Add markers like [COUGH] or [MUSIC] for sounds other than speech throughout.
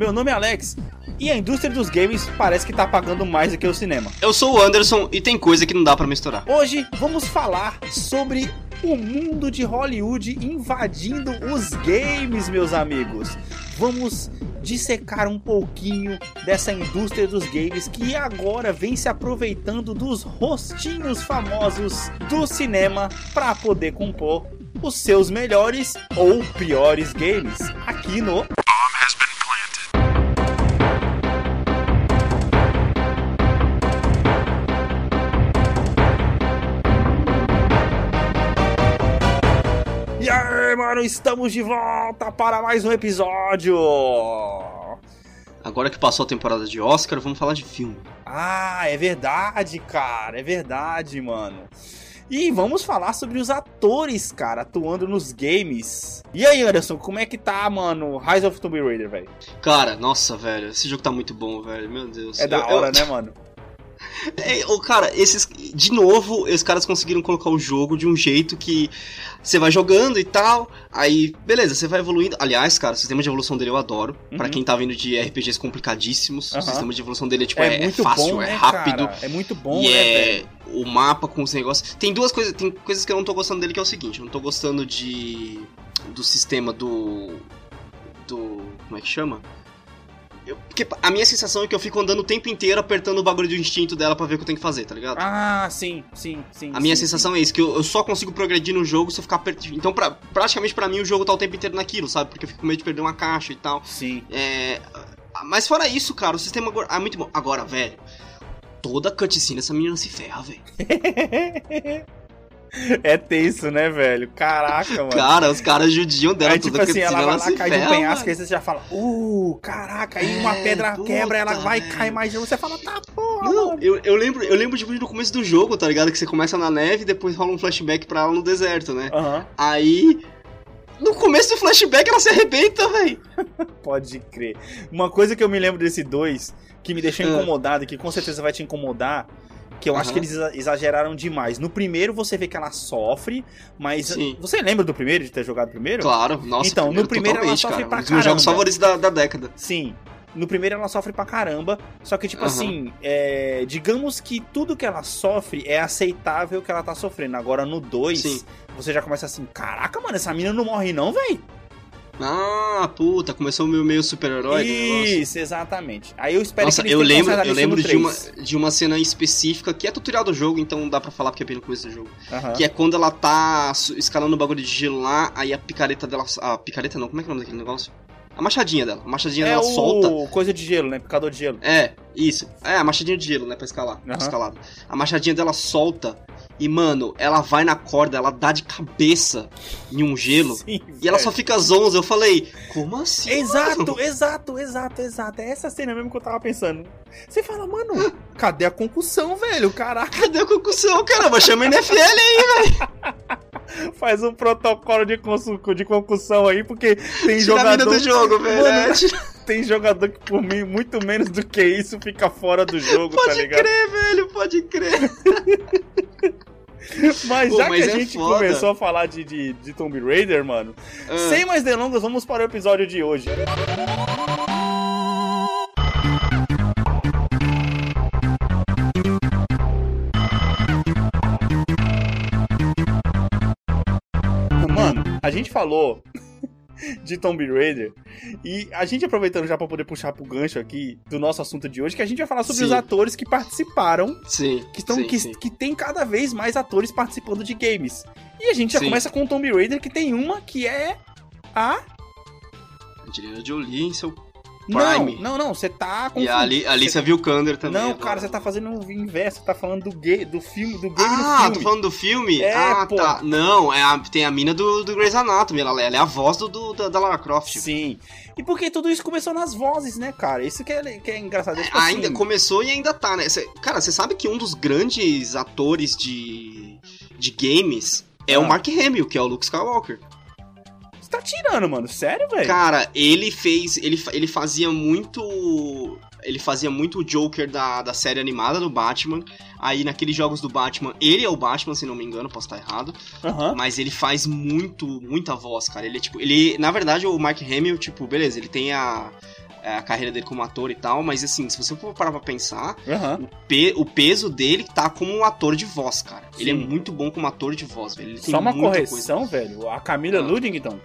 Meu nome é Alex e a indústria dos games parece que tá pagando mais do que o cinema. Eu sou o Anderson e tem coisa que não dá pra misturar. Hoje vamos falar sobre o mundo de Hollywood invadindo os games, meus amigos. Vamos dissecar um pouquinho dessa indústria dos games que agora vem se aproveitando dos rostinhos famosos do cinema para poder compor os seus melhores ou piores games aqui no mano, estamos de volta para mais um episódio. Agora que passou a temporada de Oscar, vamos falar de filme. Ah, é verdade, cara, é verdade, mano. E vamos falar sobre os atores, cara, atuando nos games. E aí, Anderson, como é que tá, mano, Rise of Tomb Raider, velho? Cara, nossa, velho, esse jogo tá muito bom, velho, meu Deus. É da Eu- hora, eu- né, mano? É, ô, cara, esses. De novo, os caras conseguiram colocar o jogo de um jeito que você vai jogando e tal. Aí, beleza, você vai evoluindo. Aliás, cara, o sistema de evolução dele eu adoro. Pra Uhum. quem tá vindo de RPGs complicadíssimos, Aham. o sistema de evolução dele é, tipo, é, é, é muito fácil, bom, é né, rápido. cara? É muito bom, e né, é velho? o mapa com os negócios. Tem duas coisas, tem coisas que eu não tô gostando dele que é o seguinte, eu não tô gostando de do sistema do do como é que chama? Eu- porque a minha sensação é que eu fico andando o tempo inteiro apertando o bagulho do instinto dela pra ver o que eu tenho que fazer, tá ligado? Ah, sim, sim, sim. a minha sim, sensação é isso, que eu, eu só consigo progredir no jogo se eu ficar apertando. Então, pra, praticamente pra mim, o jogo tá o tempo inteiro naquilo, sabe? Porque eu fico com medo de perder uma caixa e tal. Sim. É, mas fora isso, cara, o sistema agora é muito bom. Agora, velho, toda cutscene essa menina se ferra, velho. [LAUGHS] é tenso, né, velho? Caraca, mano. Cara, os caras judiam dela toda tipo assim, ela vai lá, se cai de um penhasco, aí você já fala, uh, caraca, aí uma É, pedra puta, quebra, ela vai velho. cair mais de um, você fala, tá porra, Não, mano. eu, eu lembro, eu lembro tipo, no começo do jogo, tá ligado? Que você começa na neve e depois rola um flashback pra ela no deserto, né? Aí. No começo do flashback ela se arrebenta, velho. [LAUGHS] pode crer. Uma coisa que eu me lembro desse dois, que me deixou Ah. incomodado, e que com certeza vai te incomodar, que eu acho Aham. que eles exa- exageraram demais. No primeiro você vê que ela sofre, mas Sim. você lembra do primeiro, de ter jogado primeiro? Claro, nossa. Então, no primeiro ela sofre cara. pra Um dos meus jogos caramba. favoritos da, da década. Sim. No primeiro ela sofre pra caramba, só que, tipo Aham. assim, é, digamos que tudo que ela sofre é aceitável que ela tá sofrendo. Agora no 2, Sim. você já começa assim, caraca, mano, essa mina não morre não, véi? Ah, puta, começou o meu meio super-herói. Isso, exatamente. Aí eu espero Nossa, que eu lembro, eu lembro de uma, 3. de uma cena específica que é tutorial do jogo, então dá pra falar porque é bem no começo do jogo. Que é quando ela tá escalando o bagulho de gelo lá, aí a picareta dela. A picareta não, como é que é o nome daquele negócio? A machadinha dela. A machadinha É dela o solta. coisa de gelo, né? Picador de gelo. É, isso. É, a machadinha de gelo, né? Pra escalar. pra Aham. escalada. A machadinha dela solta. E, mano, ela vai na corda, ela dá de cabeça em um gelo. Sim, E ela velho. só fica zonza. Eu falei, como assim? Exato, mano? exato, exato, exato. É essa cena mesmo que eu tava pensando. Você fala, mano, cadê a concussão, velho? Caraca, Cadê a concussão, caramba? Chama a NFL aí, [LAUGHS] faz um protocolo de, de concussão aí, porque tem tira a mina jogador. do jogo, velho. Mano, Tem jogador que por mim, muito menos do que isso, fica fora do jogo, tá Pode ligado? crer, velho, pode crer. [LAUGHS] Mas Pô, já mas que a é gente foda. começou a falar de, de, de Tomb Raider, mano, Ah. sem mais delongas, vamos para o episódio de hoje. Mano, a gente falou [LAUGHS] de Tomb Raider e a gente aproveitando já pra poder puxar pro gancho aqui do nosso assunto de hoje, que a gente vai falar sobre Sim. os atores que participaram Sim. que, estão, sim, que, sim. que tem cada vez mais atores participando de games. E a gente já começa com o Tomb Raider, que tem uma que é a. Angelina Jolie em seu Prime. não, não, você tá E confundindo. a Ali- Alicia Vikander também. Não, cara, você tá fazendo o inverso, você tá falando do, gay, do filme, do game Ah, no tô filme. falando do filme? É, ah, pô. tá. Não, é a- tem a mina do, do Grey's Anatomy. Ela, ela é a voz do, do- da, da Lara Croft. Sim. E porque tudo isso começou nas vozes, né, cara? Isso que é, que é engraçado. É, tipo ainda assim, começou e ainda tá, né? Cê- cara, você sabe que um dos grandes atores de, de games é Ah. o Mark Hamill, que é o Luke Skywalker. Tá tirando, mano. Sério, velho? Cara, ele fez. Ele, ele fazia muito. Ele fazia muito o Joker da, da série animada do Batman. Aí naqueles jogos do Batman, ele é o Batman, se não me engano, posso estar errado. Aham. Mas ele faz muito, muita voz, cara. Ele é tipo. Ele. Na verdade, o Mark Hamill, tipo, beleza, ele tem a. é, a carreira dele como ator e tal, mas assim, se você for parar pra pensar, Aham. o, pe- o peso dele tá como um ator de voz, cara. Ele é Sim. muito bom como ator de voz, velho. Ele tem Só uma correção, velho. A Camila Ah. Ludington,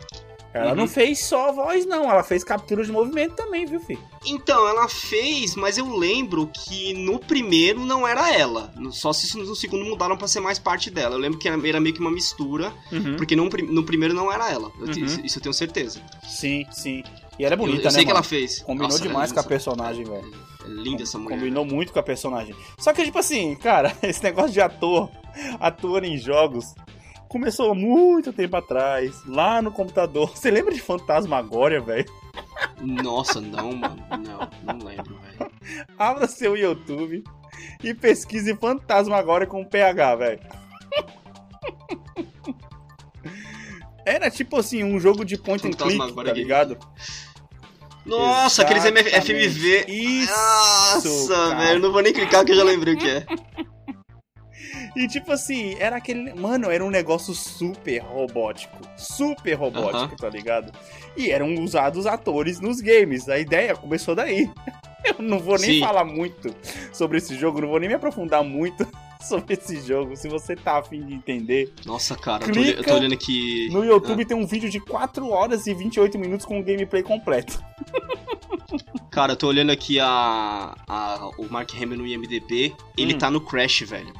ela Uhum. não fez só voz, não. Ela fez captura de movimento também, viu, filho? Então, ela fez, mas eu lembro que no primeiro não era ela. Só se isso no segundo mudaram pra ser mais parte dela. Eu lembro que era, meio que uma mistura, Uhum. porque no, no primeiro não era ela. Eu Uhum. isso eu tenho certeza. Sim, sim. E ela é bonita, eu, eu né, sei que mano? ela fez. Combinou Nossa, é demais com a personagem, velho. É linda essa mulher. Combinou muito com a personagem. Só que, tipo assim, cara, [LAUGHS] esse negócio de ator, ator em jogos, começou há muito tempo atrás, lá no computador. [LAUGHS] Você lembra de Fantasmagória, velho? Nossa, não, mano. Não, não lembro, velho. [LAUGHS] Abra seu YouTube e pesquise Fantasmagória com PH, velho. Era tipo assim, um jogo de point and click, tá ligado? Nossa, aqueles. FMV. Isso, Nossa, cara. velho. Não vou nem clicar que eu já lembrei o que é. E tipo assim, era aquele. Mano, era um negócio super robótico. Super robótico, Aham. tá ligado? E eram usados atores nos games. A ideia começou daí. [LAUGHS] Eu não vou nem Sim. falar muito sobre esse jogo, não vou nem me aprofundar muito [LAUGHS] sobre esse jogo. Se você tá afim de entender. Nossa, cara, eu tô, eu tô olhando aqui. No YouTube tem um vídeo de 4 horas e 28 minutos com o gameplay completo. [LAUGHS] Cara, eu tô olhando aqui a, a- o Mark Hamill no IMDB. Ele Hum. tá no Crash, velho.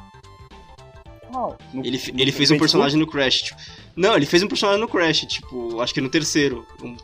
No- Ele, fe- no ele fez um personagem no Crash. Tipo, não, ele fez um personagem no Crash, tipo, acho que no terceiro. Um-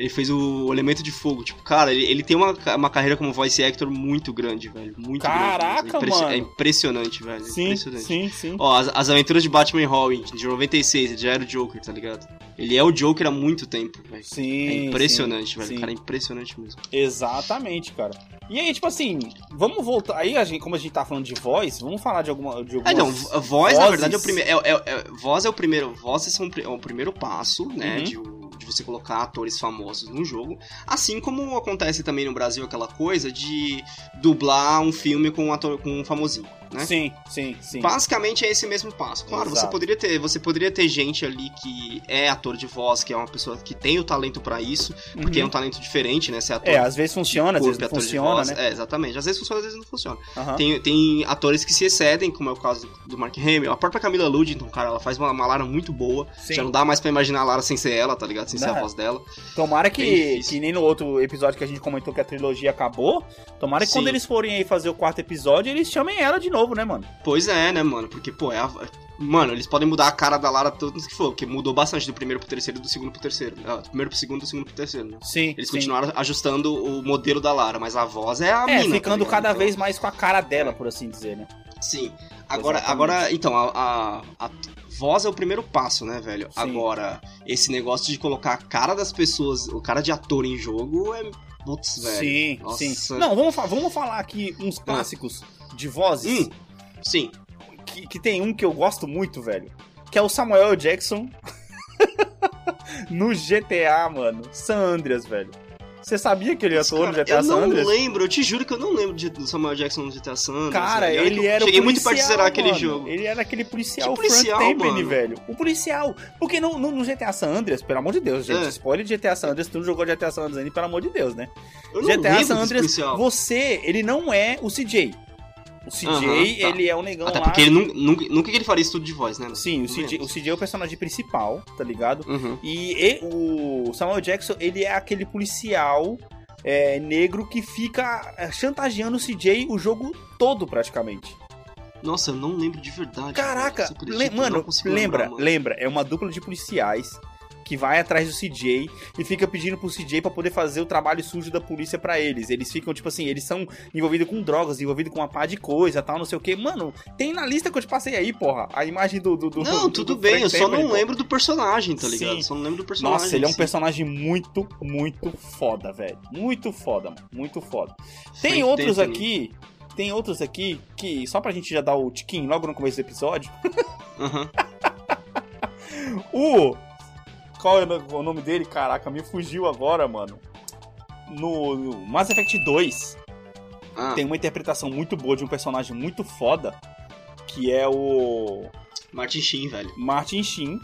ele fez o Elemento de Fogo. Tipo, cara, ele, ele tem uma, uma carreira como voice actor muito grande, velho. Muito Caraca, grande. É mano. É impressionante, velho. é Sim, impressionante. sim, sim. Ó, as, as aventuras de Batman e Robin, de 96, ele já era o Joker, tá ligado? Ele é o Joker há muito tempo, velho. Sim. É impressionante, sim, velho. sim. Cara, é impressionante mesmo. Exatamente, cara. E aí, tipo assim, vamos voltar. Aí, a gente, como a gente tá falando de voz, vamos falar de alguma. De Ah, não, voz, na vozes. verdade, é o primeiro. É, é- voz é o primeiro. Vozes são o pri- é o primeiro passo, né? Uhum. De, de você colocar atores famosos no jogo. Assim como acontece também no Brasil aquela coisa de dublar um filme com um ator com um famosinho, né? Sim, sim, sim. Basicamente é esse mesmo passo. Claro, você Exato. poderia ter, você poderia ter gente ali que é ator de voz, que é uma pessoa que tem o talento pra isso, porque é Uhum. um talento diferente, né? Ser ator É, às vezes funciona, às corpo vezes e não funciona, voz. né? É, exatamente. Às vezes funciona, às vezes não funciona. Aham. Tem, tem atores que se excedem, como é o caso do Mark Hamill. A própria Camila Ludington, cara, ela faz uma, uma Lara muito boa. Sim. Já não dá mais pra imaginar a Lara sem ser ela, tá ligado? Sem ser Não. a voz dela. Tomara que, que nem no outro episódio que a gente comentou que a trilogia acabou. Tomara que Sim. quando eles forem aí fazer o quarto episódio, eles chamem ela de novo, né, mano? Pois é, né, mano? Porque, pô, é a... Mano, eles podem mudar a cara da Lara tanto que for, porque mudou bastante do primeiro pro terceiro e do segundo pro terceiro. Ah, do primeiro pro segundo do segundo pro terceiro, né? Sim. Eles sim. continuaram ajustando o modelo da Lara, mas a voz é a É, mina. ficando tá cada Então, vez mais com a cara dela, por assim dizer, né? Sim. Agora, Exatamente. agora então, a, a, a voz é o primeiro passo, né, velho? Sim. Agora, esse negócio de colocar a cara das pessoas, o cara de ator em jogo é. Putz, velho. Sim, Nossa. sim. Não, vamos, vamos falar aqui uns clássicos de vozes. Hum, sim. Que, que tem um que eu gosto muito, velho. Que é o Samuel Jackson [LAUGHS] no GTA, mano. San Andreas, velho. Você sabia que ele atuou no Cara, GTA eu San não Andreas? lembro, eu te juro que eu não lembro de, do Samuel Jackson no GTA San Andreas. Cara, que ele eu era Cheguei o muito perto de policial, zerar aquele jogo. Ele era aquele policial, Que policial, Frank velho. O policial. Porque no, no, no GTA San Andreas, pelo amor de Deus, gente. É. Spoiler de GTA San Andreas, tu não jogou GTA San Andreas ainda, pelo amor de Deus, né? Eu não GTA San Andreas, policial. você, ele não é o CJ. O CJ, Aham, tá. ele é o negão Até lá. porque ele nunca, nunca, nunca que ele faria isso tudo de voz, né? Sim, o CJ, o CJ é o personagem principal, tá ligado? Uhum. E, e- o Samuel Jackson, ele é aquele policial é, negro que fica é, chantageando o CJ o jogo todo, praticamente. Nossa, eu não lembro de verdade. Caraca, velho. Você acredita? le- Eu não mano, lembra, lembrar, mano. lembra, é uma dupla de policiais que vai atrás do CJ e fica pedindo pro CJ pra poder fazer o trabalho sujo da polícia pra eles. Eles ficam, tipo assim, eles são envolvidos com drogas, envolvidos com uma pá de coisa, tal, não sei o que. Mano, tem na lista que eu te passei aí, porra, a imagem do... do, do Não, do- tudo do bem, eu só não lembro do personagem, tá ligado? Sim. Só não lembro do personagem. Nossa, ele é um em si. personagem muito, muito foda, velho. Muito foda, mano. Muito foda. Tem Frank outros aqui. Tem outros aqui que, só pra gente já dar o tiquinho logo no começo do episódio. Aham. [LAUGHS] O. Qual é o nome dele? Caraca, me fugiu agora, mano. No, no Mass Effect 2 Ah, tem uma interpretação muito boa de um personagem muito foda. Que é o Martin Sheen, velho. Martin Sheen.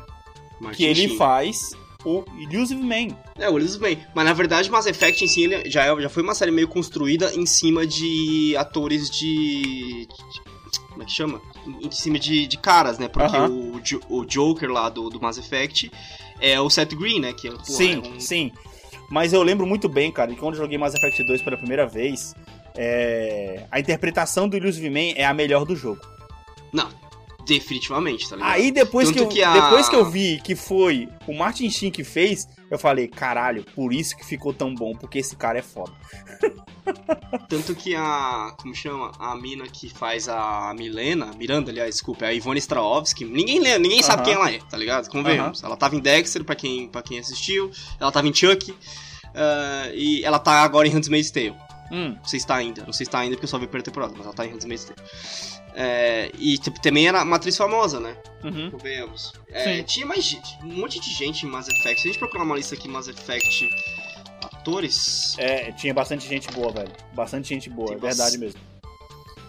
Martin Que ele Sheen. faz o Illusive Man. É, o Illusive Man. Mas na verdade, Mass Effect em si ele já, é, já foi uma série meio construída em cima de atores de. Como é que chama? Em, cima de, de caras, né? Porque Aham. o, Jo- o Joker lá do, do Mass Effect é o Seth Green, né? Que, pô, sim, é um- sim. Mas eu lembro muito bem, cara, que quando eu joguei Mass Effect 2 pela primeira vez, é, a interpretação do Illusive Man é a melhor do jogo. Não, definitivamente, tá ligado? Aí depois que, eu, que a- depois que eu vi que foi o Martin Sheen que fez, eu falei, caralho, por isso que ficou tão bom, porque esse cara é foda. [LAUGHS] Tanto que a. Como chama? A mina que faz a Milena. Miranda, aliás, desculpa, é a Ivone Strahovski. Ninguém ninguém sabe Aham. quem ela é, tá ligado? Convenhamos. Ela tava em Dexter, pra quem, pra quem assistiu. Ela tava em Chuck. ah, e ela tá agora em Handmaid's Tale. Hum, Não sei se tá ainda. Não sei se tá ainda porque eu só vi a primeira temporada, mas ela tá em Handmaid's Tale. É, e t- também era uma atriz famosa, né? uhum. Convenhamos. É, tinha mais gente, um monte de gente em Mass Effect. Se a gente procurar uma lista aqui, Mass Effect atores, É, tinha bastante gente boa, velho. Bastante gente boa, Tem é verdade mesmo.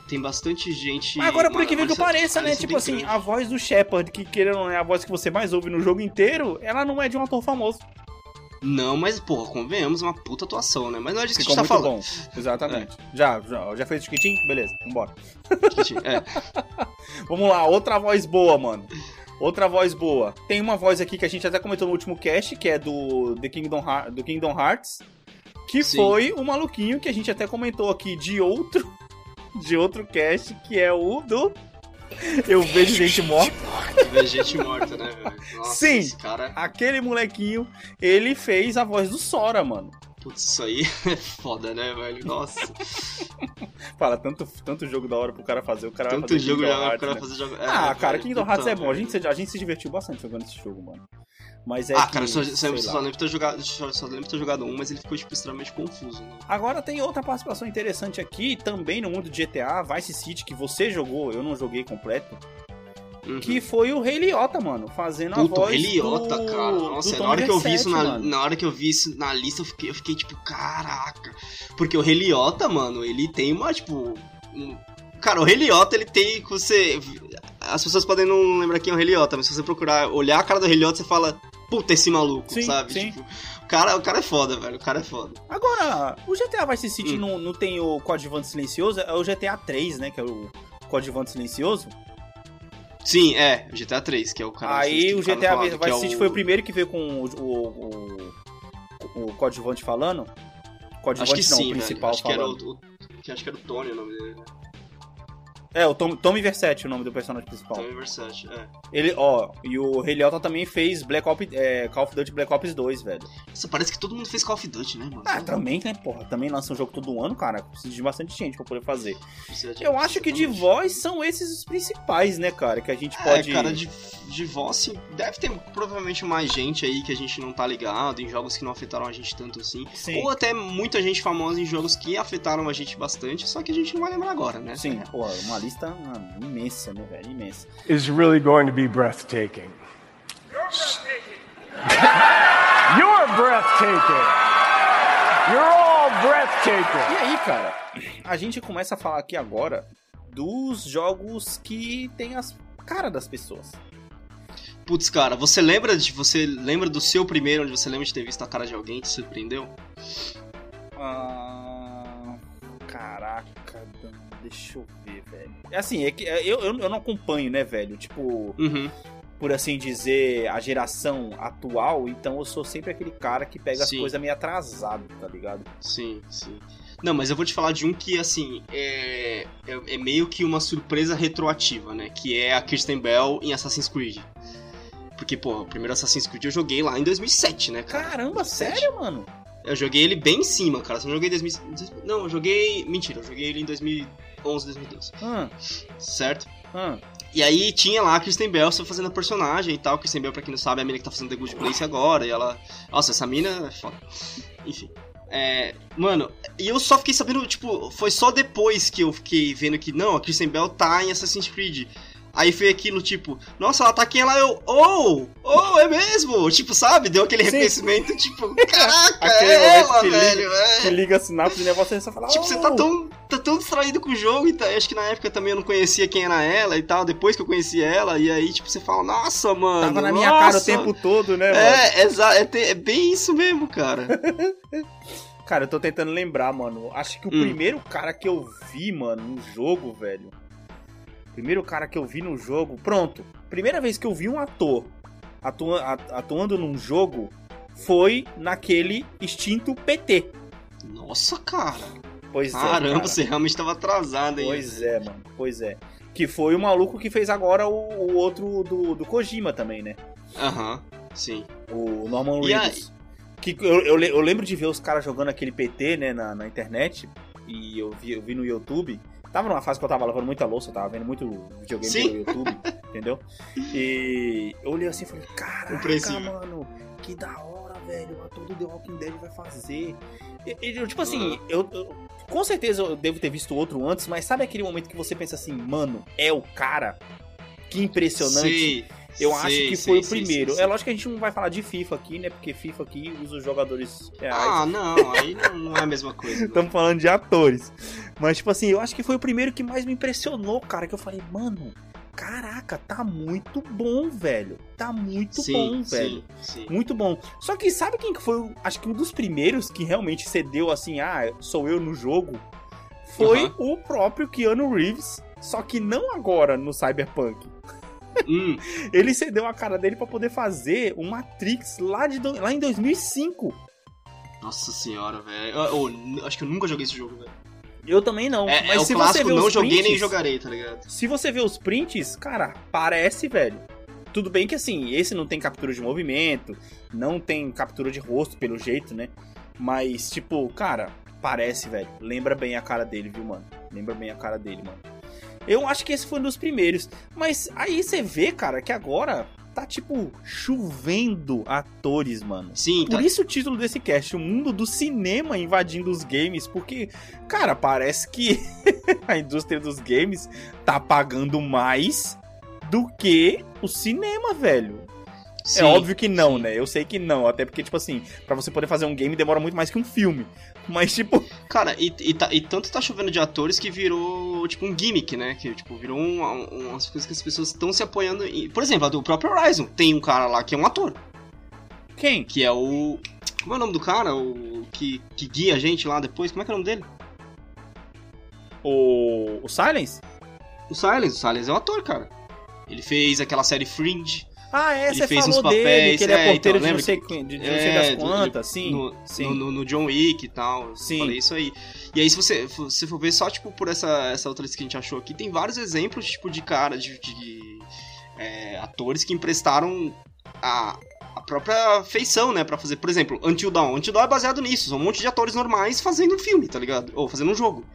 tem bastante gente. Mas agora, por que mas- pareça, né? Tipo assim, grande. a voz do Shepard, que querendo ou não é a voz que você mais ouve no jogo inteiro, ela não é de um ator famoso. Não, mas, porra, convenhamos, uma puta atuação, né? Mas não é disso que a gente tá muito falando. bom. Exatamente. Já, já, já fez o chiquitinho? Beleza, vambora. É. [LAUGHS] Vamos lá, outra voz boa, mano. Outra voz boa. Tem uma voz aqui que a gente até comentou no último cast, que é do The Kingdom, Heart- do Kingdom Hearts, que Sim. foi o maluquinho que a gente até comentou aqui de outro [LAUGHS] de outro cast, que é o do [LAUGHS] Eu vejo gente morta. Ver gente morta, né, velho? [LAUGHS] Nossa, Sim. Cara. Aquele molequinho, ele fez a voz do Sora, mano. Putz, isso aí [LAUGHS] é foda, né, velho? Nossa. Fala, tanto, tanto jogo da hora pro cara fazer, o cara vai Tanto fazer jogo Kingdom já o Hearts, cara né? fazer jogo. É, Ah, cara, velho, Kingdom Hearts é bom. A gente, a gente se divertiu bastante jogando esse jogo, mano. Mas é ah, que, cara, só, só, só lembro ter jogado, só, só lembro de ter jogado um, mas ele ficou tipo, extremamente confuso. Né? Agora tem outra participação interessante aqui, também no mundo de GTA, Vice City, que você jogou, eu não joguei completo, Uhum. que foi o Rei Liotta, mano, fazendo a Puta, o voz Rei Liotta, do, cara. Nossa, na hora que eu vi isso na, mano. na hora que eu vi isso na lista, eu fiquei, eu fiquei tipo, caraca. Porque o Rei Liotta, mano, ele tem uma, tipo. um- Cara, o Rei Liotta, ele tem. Você. As pessoas podem não lembrar quem é o Rei Liotta, mas se você procurar, olhar a cara do Rei Liotta, você fala, puta, esse maluco, Sim, sabe? sim. Tipo, o cara, o cara é foda, velho. O cara é foda. Agora, o GTA Vice City Hum. não, não tem o coadjuvante silencioso, é o GTA 3, né, que é o coadjuvante silencioso. Sim, é, o GTA 3, que é o cara. Aí o GTA falando, Vice é City foi o primeiro que veio com o, o, o, o coadjuvante falando. Coadjuvante Acho que não, sim, o principal velho. Acho que, era falando. o, o- acho que era o Tony o nome dele, né? É, o Tom, Tommy Vercetti, o nome do personagem principal. Tony Versace, é. Ele, ó, e o Rei Liotta também fez Black Ops, é, Call of Duty Black Ops 2, velho. Nossa, parece que todo mundo fez Call of Duty, né, mano? Ah, também, né, porra? Também lança um jogo todo ano, cara. Precisa de bastante gente pra poder fazer. De- Eu acho que de voz são esses os principais, né, cara? Que a gente É, pode. cara, de, de voz, sim, deve ter provavelmente mais gente aí que a gente não tá ligado, em jogos que não afetaram a gente tanto assim. Sim. Ou até muita gente famosa em jogos que afetaram a gente bastante, só que a gente não vai lembrar agora, né? Sim, pô, uma lista mano, imensa, né, velho? Imensa. is really going to be breathtaking. [LAUGHS] You're breathtaking. You're all breathtaking. E aí, cara, a gente começa a falar aqui agora dos jogos que tem as cara das pessoas. Putz, cara, você lembra de. Você lembra do seu primeiro, onde você lembra de ter visto a cara de alguém que te surpreendeu? Ah, caraca, deixa eu ver, velho. É assim, é que é, eu, eu, eu não acompanho, né, velho? Tipo, Uhum. por assim dizer, a geração atual, então eu sou sempre aquele cara que pega as Sim. coisas meio atrasado, tá ligado? Sim, sim. Não, mas eu vou te falar de um que, assim, é, é, é meio que uma surpresa retroativa, né? Que é a Kirsten Bell em Assassin's Creed. Porque, pô, o primeiro Assassin's Creed eu joguei lá em 2007, né, cara? Caramba, sério, mano? Eu joguei ele bem em cima, cara. Só não joguei em 2000... Não, eu joguei... Mentira, eu joguei ele em 2011, 2012. Hum, Certo? hum. E aí tinha lá a Kristen Bell só fazendo a personagem e tal. Kristen Bell, pra quem não sabe, é a mina que tá fazendo The Good Place agora. E ela... Nossa, essa mina é foda. Enfim. É, mano, e eu só fiquei sabendo, tipo, foi só depois que eu fiquei vendo que não, a Kristen Bell tá em Assassin's Creed. Aí foi aquilo, tipo, nossa, ela tá aqui, ela eu, oh, oh, é mesmo? Tipo, sabe? Deu aquele Sim. reconhecimento, tipo, [LAUGHS] caraca, Aquele é ela, que liga- velho, é. Que liga a sinapse negócio e você fala. Tipo, "Oh!" você tá tão, tá tão distraído com o jogo e tá- acho que na época também eu não conhecia quem era ela e tal, depois que eu conheci ela, e aí, tipo, você fala, nossa, mano. Tava na minha nossa. cara o tempo todo, né, mano? É, é, te- é bem isso mesmo, cara. [LAUGHS] Cara, eu tô tentando lembrar, mano. Acho que o Hum. primeiro cara que eu vi, mano, no jogo, velho. Primeiro cara que eu vi no jogo. Pronto. Primeira vez que eu vi um ator atua- atuando num jogo foi naquele extinto PT. Nossa, cara. Pois é. Caramba, cara. você realmente tava atrasado, hein? Pois é, mano. Pois é. Que foi o maluco que fez agora o, o outro do, do Kojima também, né? Aham, sim. O Norman Reedus. Que eu, eu, eu lembro de ver os caras jogando aquele PT, né, na, na internet. E eu vi, eu vi no YouTube. Tava numa fase que eu tava lavando muita louça, eu tava vendo muito videogame Sim. no YouTube, [LAUGHS] entendeu? E eu olhei assim e falei, caraca, mano, que da hora, velho. O ator do The Walking Dead vai fazer. E, e, eu, tipo assim, eu, eu- com certeza eu devo ter visto outro antes, mas sabe aquele momento que você pensa assim, mano, é o cara? Que impressionante. Sim, Eu acho que foi o primeiro. É lógico que a gente não vai falar de FIFA aqui, né? Porque FIFA aqui usa os jogadores reais. Ah, não, aí não, não é a mesma coisa. [LAUGHS] Estamos falando de atores. Mas, tipo assim, eu acho que foi o primeiro que mais me impressionou, cara. Que eu falei, mano, caraca, tá muito bom, velho. Tá muito sim, bom, sim, velho. Sim. Muito bom. Só que sabe quem que foi, acho que um dos primeiros que realmente cedeu assim, ah, sou eu no jogo? Foi Aham. o próprio Keanu Reeves. Só que não agora no Cyberpunk. Hum, Ele cedeu a cara dele pra poder fazer o Matrix lá, de lá em 2005. nossa senhora, velho. Eu- acho que eu nunca joguei esse jogo, velho. Eu também não. É, mas é se você clássico, ver não os joguei nem jogarei, tá ligado? Se você ver os prints, cara, parece, velho. Tudo bem que assim, esse não tem captura de movimento, não tem captura de rosto, pelo jeito, né? Mas, tipo, cara, parece, velho. Lembra bem a cara dele, viu, mano? Lembra bem a cara dele, mano. Eu acho que esse foi um dos primeiros. Mas aí você vê, cara, que agora tá, tipo, chovendo atores, mano. Sim, tá. Por isso o título desse cast, o mundo do cinema invadindo os games, porque, cara, parece que [LAUGHS] a indústria dos games tá pagando mais do que o cinema, velho. Sim, é óbvio que não, sim. né? Eu sei que não, até porque, tipo assim, pra você poder fazer um game demora muito mais que um filme. [LAUGHS] Mas, tipo, Cara, e, e, tá- e tanto tá chovendo de atores que virou, tipo, um gimmick, né? Que, tipo, virou um, um, umas coisas que as pessoas estão se apoiando em... Por exemplo, a do próprio Horizon. Tem um cara lá que é um ator, quem? que é o... Como é o nome do cara? O que, que guia a gente lá depois? Como é que é o nome dele? O, o Silence? O Silence. O Silence é um ator, cara. Ele fez aquela série Fringe. Ah, é, você fez falou uns dele, papéis, que ele é, é, porteiro então, de, não sei, de, de não sei É, das quantas, sim, no, sim. No, no- John Wick e tal. Sim. Falei isso aí. E aí, se você, se for ver só, tipo, por essa, essa outra lista que a gente achou aqui, tem vários exemplos, tipo, de cara, de, de, é, atores que emprestaram a, a própria feição, né, pra fazer. Por exemplo, Until Dawn. Until Dawn é baseado nisso. São um monte de atores normais fazendo um filme, tá ligado? Ou fazendo um jogo.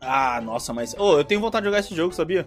Ah, nossa, mas... Ô, eu tenho vontade de jogar esse jogo, sabia?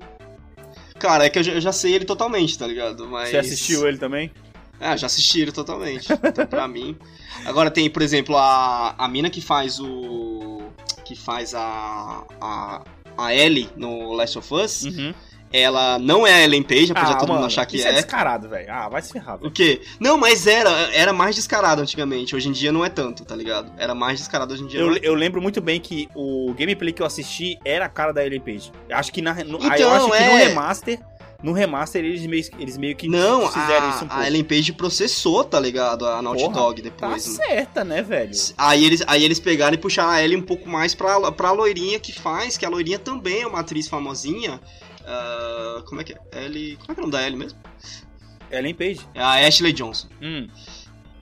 Cara, é que eu já, eu já sei ele totalmente, tá ligado? Mas... Você assistiu ele também? Ah, já assisti ele totalmente. Então, pra mim. Agora tem, por exemplo, a, a mina que faz o. que faz a. a. a Ellie no Last of Us. Uhum. Ela não é a Ellen Page, apesar de todo mundo achar que isso é. é descarado, velho. Ah, vai se ferrar, O quê? Não, mas era, era mais descarado antigamente. Hoje em dia não é tanto, tá ligado? Era mais descarado hoje em dia. Eu, não é eu lembro muito bem que o gameplay que eu assisti era a cara da Ellen Page. Acho que, na, no, Então, aí eu acho que no é. remaster, no remaster eles meio, eles meio que Não, fizeram a, isso um pouco. a Ellen Page processou, tá ligado? A Naughty Porra, Dog Tá depois. né? certa, né, velho? Aí eles, aí eles pegaram e puxaram a Ellie um pouco mais pra, pra loirinha que faz, que a loirinha também é uma atriz famosinha. Ah, como é que é? Ellie. Como é que é o nome da Ellie mesmo? Ellen Page. É a Ashley Johnson. Hum.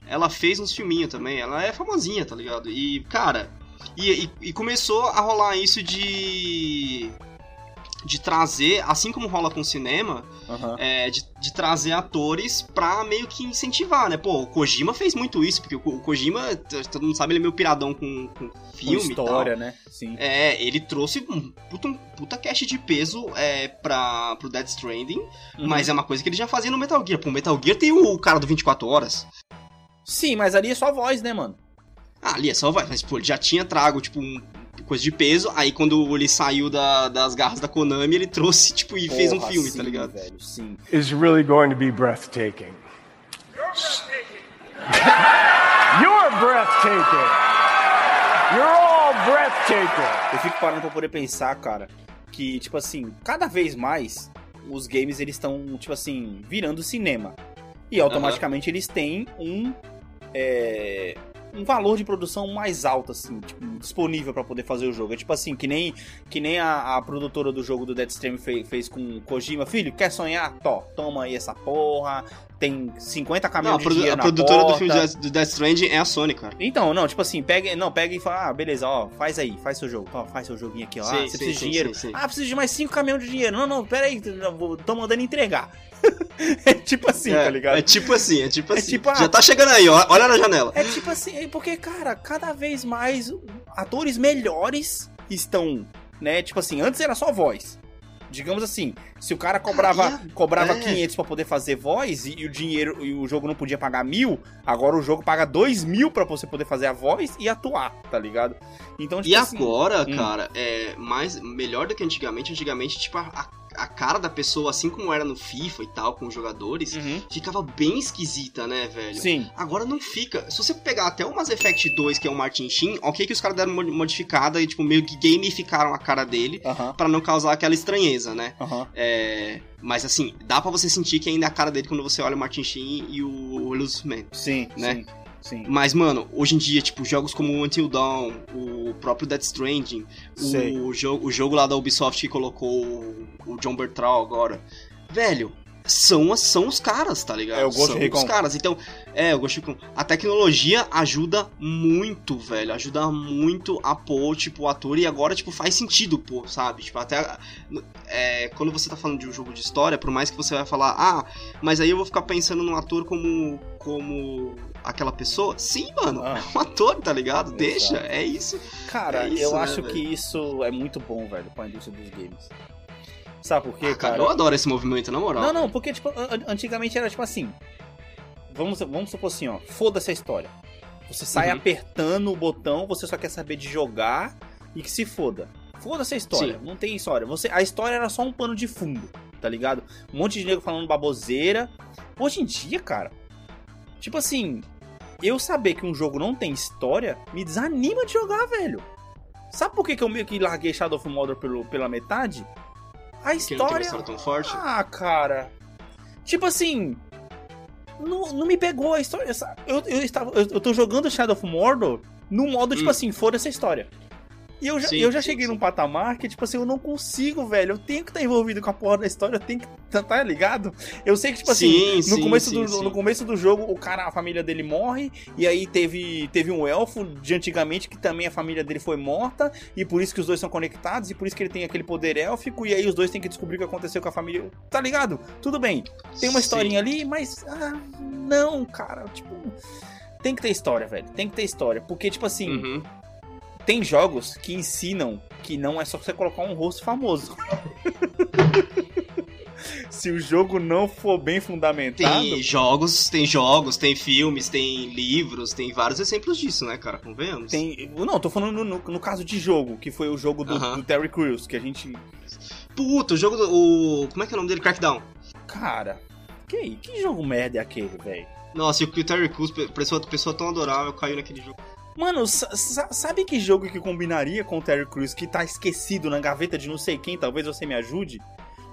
Ela fez uns filminhos também, ela é famosinha, tá ligado? E, cara, e, e- e começou a rolar isso de. De trazer, assim como rola com o cinema, aham. é, de, de trazer atores pra meio que incentivar, né? Pô, o Kojima fez muito isso, porque o Ko- o Kojima, todo mundo sabe, ele é meio piradão com, com Com filme e tal. história, né? Sim. É, ele trouxe um puta, um puta cast de peso é, pra, pro Dead Stranding, Uhum. mas é uma coisa que ele já fazia no Metal Gear. Pô, o Metal Gear tem o, cara do 24 Horas. Sim, mas ali é só voz, né, mano? Ah, ali é só vai, mas pô, ele já tinha trago, tipo, um, coisa de peso. Aí quando ele saiu da- das garras da Konami, ele trouxe, tipo, e fez um Porra, filme, sim, tá ligado? Velho, sim. Is really going to be breathtaking. [LAUGHS] You're breathtaking. You're all breathtaking. Eu fico parando pra poder pensar, cara, que, tipo assim, cada vez mais os games eles estão, tipo assim, virando cinema. E automaticamente eles têm um. é, um valor de produção mais alto, assim, tipo, disponível pra poder fazer o jogo. É tipo assim, que nem, que nem a, a produtora do jogo do Deathstream fez, fez com o Kojima. Filho, quer sonhar? Tó, toma aí essa porra. Tem 50 Não, caminhões de dinheiro a produtora do porta. filme do do Death Stranding é a Sony, cara. Então, não, tipo assim, pega, não, pega e fala, ah, beleza, ó, faz aí, faz seu jogo, ó, faz seu joguinho aqui, ó, Sim, ah, você sim, precisa de sim, dinheiro, sim, sim. ah, preciso de mais cinco caminhões de dinheiro, não, não, pera aí, tô mandando entregar. [LAUGHS] é tipo assim, é, tá ligado? É tipo assim, é tipo É assim. tipo, ah, Já tá chegando aí, ó, olha na janela. É tipo assim, é porque, cara, cada vez mais atores melhores estão, né? Tipo assim, antes era só voz. Digamos assim, se o cara cobrava, Ah, é? cobrava É. 500 pra poder fazer voz e, e o dinheiro e o jogo não podia pagar mil, agora o jogo paga dois mil pra você poder fazer a voz e atuar, tá ligado? Então, tipo E assim, agora, hum. cara, é mais melhor do que antigamente. Antigamente, tipo, a, a cara da pessoa, assim como era no FIFA e tal, com os jogadores, Uhum. ficava bem esquisita, né, velho? Sim. Agora não fica. Se você pegar até o Mass Effect 2, que é o Martin Sheen, ok que os caras deram modificada e, tipo, meio que gamificaram a cara dele Aham. pra não causar aquela estranheza, né? É, mas assim, dá pra você sentir que ainda é a cara dele quando você olha o Martin Sheen e o Man. Sim, Né? sim. Sim. Mas, mano, hoje em dia, tipo, jogos como o Until Dawn, o próprio Death Stranding, Sei. o jogo, o jogo lá da Ubisoft que colocou o, o John Bertrand agora, velho, são, são os caras, tá ligado? É, o Ghost são Recon. os caras. Então, é, o Ghost Recon. A tecnologia ajuda muito, velho. Ajuda muito a pôr, tipo, o ator. E agora, tipo, faz sentido, pô, sabe? Tipo, até. é, quando você tá falando de um jogo de história, por mais que você vai falar, ah, mas aí eu vou ficar pensando no ator como. como aquela pessoa. Sim, mano. Ah. É um ator, tá ligado? Exato. Deixa, é isso. Cara, É isso, eu né, acho velho? que isso é muito bom, velho, pra indústria dos games. Sabe por quê, Ah, cara, eu adoro esse movimento, na moral. Não, não, porque, tipo, an- antigamente era tipo assim. Vamos, vamos supor assim, ó. Foda-se a história. Você sai Uhum. apertando o botão, você só quer saber de jogar e que se foda. Foda-se a história. Sim. Não tem história. Você, a história era só um pano de fundo, tá ligado? Um monte de nego falando baboseira. Hoje em dia, cara, tipo assim, eu saber que um jogo não tem história me desanima de jogar, velho. Sabe por que, que eu meio que larguei Shadow of Mordor pelo, pela metade? A não história. história tão forte. Ah, cara. Tipo assim. Não, não me pegou a história. essa- Eu, eu, estava, eu, eu tô jogando Shadow of Mordor no modo, tipo Hum. assim, foda-se a história. E eu já, Sim, eu já sim, cheguei sim. num patamar que, tipo assim, eu não consigo, velho. Eu tenho que estar envolvido com a porra da história, eu tenho que. Tá, tá ligado? Eu sei que, tipo assim, Sim, no, começo do, no começo do jogo, o cara, a família dele morre, e aí teve, teve um elfo de antigamente que também a família dele foi morta, e por isso que os dois são conectados, e por isso que ele tem aquele poder élfico, e aí os dois têm que descobrir o que aconteceu com a família. Tá ligado? Tudo bem. Tem uma historinha ali, mas. Ah, não, cara. Tipo. Tem que ter história, velho. Tem que ter história. Porque, tipo assim, Uhum. Tem jogos que ensinam que não é só você colocar um rosto famoso. [LAUGHS] Se o jogo não for bem fundamentado. Tem jogos, tem jogos, tem filmes, tem livros, tem vários exemplos disso, né, cara? Convenhamos. Tem. Não, tô falando no, no- no caso de jogo, que foi o jogo do, Aham. do Terry Crews, que a gente. Puta, o jogo do. O... Como é que é o nome dele? Crackdown. Cara, que, que jogo merda é aquele, velho? Nossa, e o Terry Crews, pessoa, pessoa tão adorável, caiu naquele jogo. Mano, sa- sa- sabe que jogo que combinaria com o Terry Crews que tá esquecido na gaveta de não sei quem? Talvez você me ajude.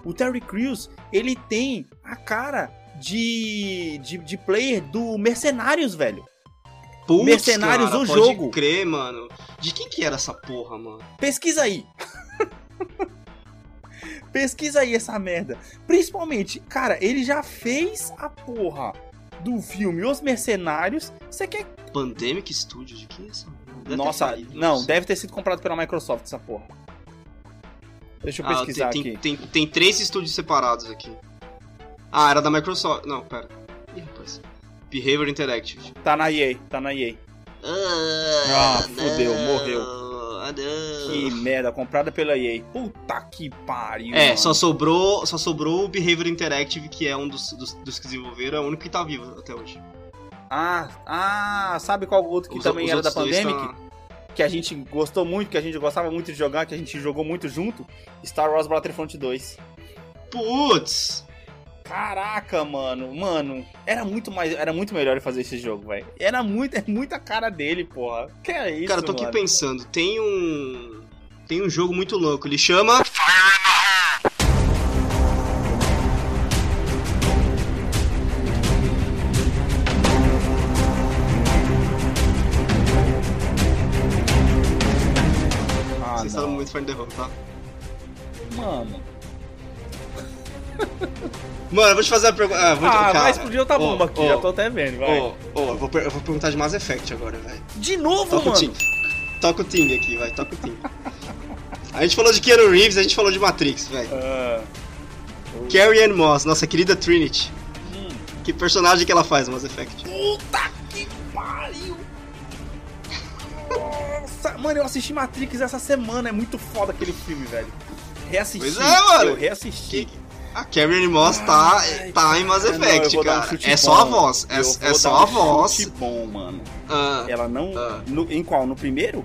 O Terry Crews, ele tem a cara de, de, de player do Mercenários, velho. Putz, Mercenários, cara, o pode jogo. crer, mano. De quem que era essa porra, mano? Pesquisa aí. [LAUGHS] Pesquisa aí essa merda. Principalmente, cara, ele já fez a porra do filme Os Mercenários. Você quer. Pandemic Studios, de quem é essa? Deve Nossa, não, deve ter sido comprado pela Microsoft essa porra. Deixa eu Ah, pesquisar tem, aqui. Tem, tem, tem três estúdios separados aqui. Ah, era da Microsoft. Não, pera. Ih, rapaz. Behavior Interactive. Tá na EA, tá na EA. Ah, fudeu, morreu. Ah, não. Que merda, comprada pela EA. Puta que pariu. É, mano. só sobrou, só sobrou o Behavior Interactive, que é um dos, dos, dos que desenvolveram, é o único que tá vivo até hoje. Ah, ah, sabe qual outro que Os- também os era da Pandemic? tá- que a gente gostou muito, que a gente gostava muito de jogar, que a gente jogou muito junto, Star Wars Battlefront 2. Putz! Caraca, mano, mano, era muito mais, era muito melhor ele fazer esse jogo, velho. Era muito, é muita cara dele, porra. Que é isso, Cara, eu tô aqui mano? pensando, tem um. Tem um jogo muito louco, ele chama. Ah, Vocês não. muito Fire in the Hole, tá? Mano. Mano, eu vou te fazer uma pergunta. Ah, vou Ah, cara, vai explodir outra ô, bomba aqui, ô, já tô até vendo, vai. Ô, ô, eu vou, eu vou perguntar de Mass Effect agora, velho. De novo, Toca o mano. Ting. Toca o Ting aqui, vai, toca o Ting. A gente falou de Keanu Reeves, a gente falou de Matrix, velho. Ah, Carrie Ann Moss, nossa querida Trinity. hum. Que personagem que ela faz no Mass Effect? Puta que pariu! Nossa, mano, eu assisti Matrix essa semana, é muito foda aquele filme, velho. Reassisti. Pois é, mano. Eu reassisti. Que- A Ann Moss tá, Ai, tá em Mass não, eu Effect, um cara. chute é só a voz, é, é só dar a um voz. chute bom, mano. Ah, Ela não. Ah. no- em qual? No primeiro?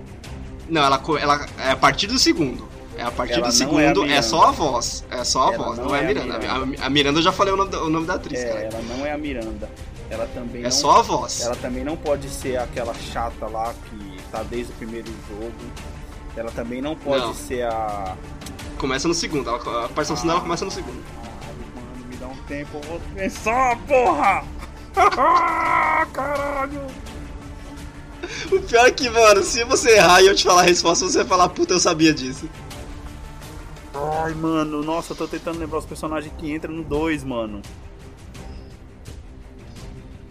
não, ela, ela é a partir do segundo. É a partir Ela do não é segundo, é, Miranda. só a voz. É só a Ela voz, não não, é é a Miranda. Miranda. A, a Miranda eu já falei o nome da, o nome da atriz, É, cara. ela não é a Miranda. Ela também É não. só a voz. Ela também não pode ser aquela chata lá que tá desde o primeiro jogo. Ela também não pode Não. ser a. Começa no segundo, ela, a participação Ah. dela começa no segundo. Dá um tempo, vou pensar, porra! [LAUGHS] Caralho! O pior é que, mano, se você errar e eu te falar a resposta, você vai falar, puta, eu sabia disso. Ai, mano, nossa, eu tô tentando lembrar os personagens que entram no 2, mano.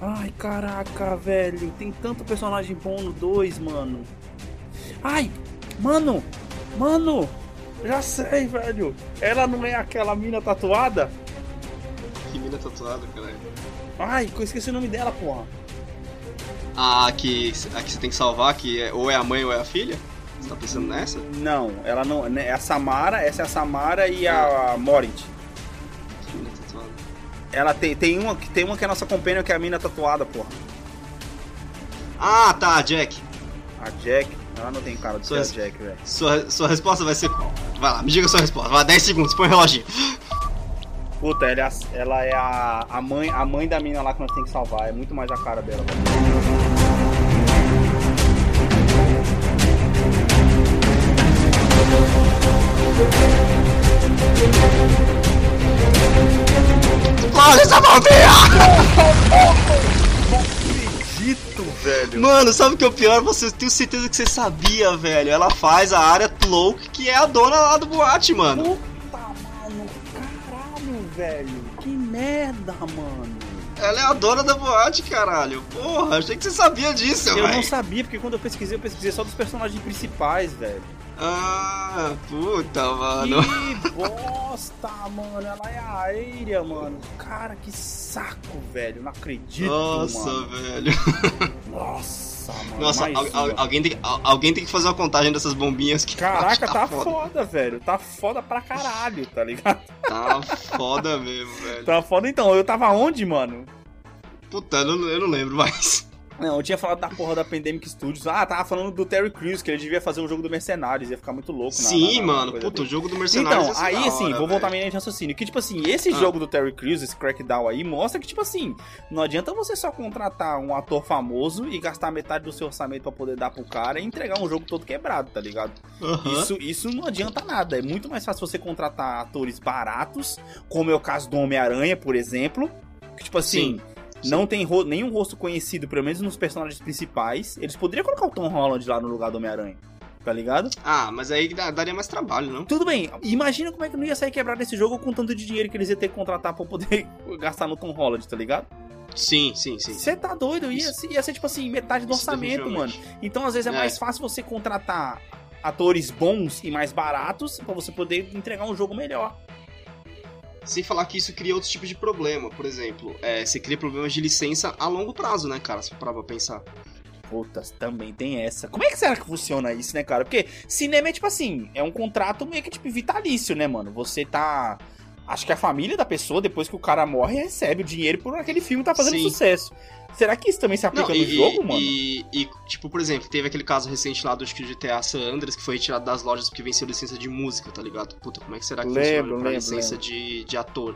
Ai, caraca, velho, tem tanto personagem bom no 2, mano. Ai, mano, mano, já sei, velho. Ela não é aquela mina tatuada? Que mina tatuada, caralho. Ai, eu esqueci o nome dela, porra. A que, a que você tem que salvar, que é, ou é a mãe ou é a filha? Você tá pensando nessa? Não, ela não. né, É a Samara, essa é a Samara e a Morint. Que mina tatuada. Ela tem, tem uma que tem uma que é a nossa companheira que é a mina tatuada, porra. Ah, tá, Jack. A Jack, ela não tem cara de ser Sua a Jack, velho. Sua, sua resposta vai ser. Vai lá, me diga a sua resposta. Vai, 10 segundos, põe o reloginho. Puta, ela é, a, ela é a, a mãe, a mãe da mina lá que nós tem que salvar. É muito mais a cara dela. Olha essa maldinha! Acredito, velho. Mano, sabe o que é o pior? Você tenho certeza que você sabia, velho. Ela faz a área Cloak, que é a dona lá do boate, mano. Puta, velho. Que merda, mano. Ela é a dona da boate, caralho. Porra, achei que você sabia disso, Eu não velho. sabia, porque quando eu pesquisei, eu pesquisei só dos personagens principais, velho. Ah, puta, mano. Que bosta, mano. Ela é a Aérea, mano. Cara, que saco, velho. Não acredito, Nossa, mano. velho. [LAUGHS] Nossa, mano. Nossa, al- al- alguém, tem, al- alguém tem que fazer uma contagem dessas bombinhas que Caraca, que tá foda. foda, velho. Tá foda pra caralho, tá ligado? Tá foda mesmo, velho. Tá foda então. Eu tava onde, mano? Puta, eu não, eu não lembro mais. Não, eu tinha falado da porra da Pandemic Studios. Ah, tava falando do Terry Crews, que ele devia fazer um jogo do Mercenários. Ia ficar muito louco, na- Sim, na- na mano. Puta, o jogo do Mercenários Então, aí assim, hora, vou voltar minha linha de raciocínio. Que, tipo assim, esse Ah. jogo do Terry Crews, esse Crackdown aí, mostra que, tipo assim, não adianta você só contratar um ator famoso e gastar metade do seu orçamento pra poder dar pro cara e entregar um jogo todo quebrado, tá ligado? Isso, isso não adianta nada. É muito mais fácil você contratar atores baratos, como é o caso do Homem-Aranha, por exemplo. Que, tipo assim, Sim. Não tem ro- nenhum rosto conhecido, pelo menos nos personagens principais. Eles poderiam colocar o Tom Holland lá no lugar do Homem-Aranha. Tá ligado? Ah, mas aí daria mais trabalho, não? Tudo bem, imagina como é que não ia sair quebrado esse jogo com tanto de dinheiro que eles iam ter que contratar pra poder [LAUGHS] gastar no Tom Holland, tá ligado? Sim, sim, sim. Você tá doido? Ia, ser- ia ser tipo assim, metade do Isso orçamento, mano. Então às vezes é, É. mais fácil você contratar atores bons e mais baratos pra você poder entregar um jogo melhor. Sem falar que isso cria outros tipos de problema. Por exemplo, é, você cria problemas de licença a longo prazo, né, cara? Se parar pra pensar. Putas, também tem essa. Como é que será que funciona isso, né, cara? Porque cinema é tipo assim, é um contrato meio que tipo vitalício, né, mano? Você tá. Acho que a família da pessoa, depois que o cara morre, recebe o dinheiro por aquele filme tá fazendo Sim. sucesso. Será que isso também se aplica Não, no e, jogo, mano? E, e, tipo, por exemplo, teve aquele caso recente lá do acho que GTA San Andreas que foi retirado das lojas porque venceu licença de música, tá ligado? Puta, como é que será que Lembro, funciona pra lembro, licença lembro. De, de ator?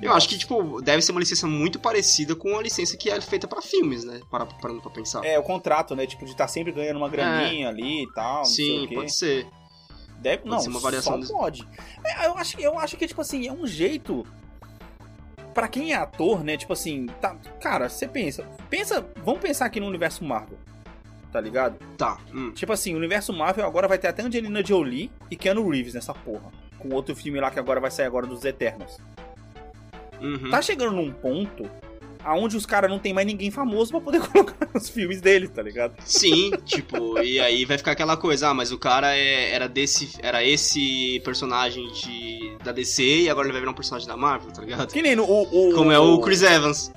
Eu acho que, tipo, deve ser uma licença muito parecida com a licença que é feita pra filmes, né? Para- Parando pra pensar. É, o contrato, né? Tipo, de estar sempre ganhando uma graninha ali e tal, não sei Sim, o quê. pode ser. Deve, pode não, ser uma variação só desse- pode. É, eu, acho, eu acho que, tipo assim, é um jeito... Pra quem é ator, né? Tipo assim, tá, cara, você pensa... Pensa, vamos pensar aqui no universo Marvel, tá ligado? Tá. hum. Tipo assim, o universo Marvel agora vai ter até Angelina Jolie e Keanu Reeves nessa porra. Com outro filme lá que agora vai sair agora dos Eternos. Uhum. Tá chegando num ponto aonde os caras não tem mais ninguém famoso pra poder [LAUGHS] colocar nos filmes deles, tá ligado? Sim, tipo, e aí vai ficar aquela coisa, ah, mas o cara é- era desse. Era esse personagem de, da DC e agora ele vai virar um personagem da Marvel, tá ligado? Que nem no, o, o- Como é o Chris Evans.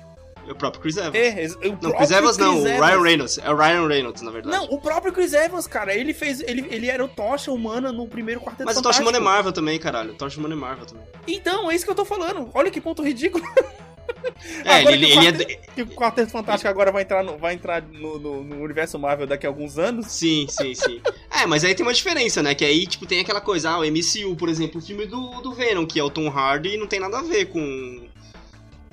É o próprio Chris Evans. É, o Não, Chris Evans não, o Chris Ryan Evans. Reynolds. É o Ryan Reynolds, na verdade. Não, o próprio Chris Evans, cara, ele fez. Ele, ele era o Tocha humana no primeiro quarteto Mas o Tocha Fantástico. Humana é Marvel também, caralho. O Tocha Humana é Marvel também. Então, é isso que eu tô falando. Olha que ponto ridículo. [LAUGHS] É, [LAUGHS] Agora ele, que ele é. quarteto- Que o Quarteto Fantástico agora vai entrar, no, vai entrar no, no- no universo Marvel daqui a alguns anos. Sim, sim, sim. [LAUGHS] É, mas aí tem uma diferença, né? Que aí, tipo, tem aquela coisa, ah, o MCU, por exemplo, o filme do, do Venom, que é o Tom Hardy, não tem nada a ver com.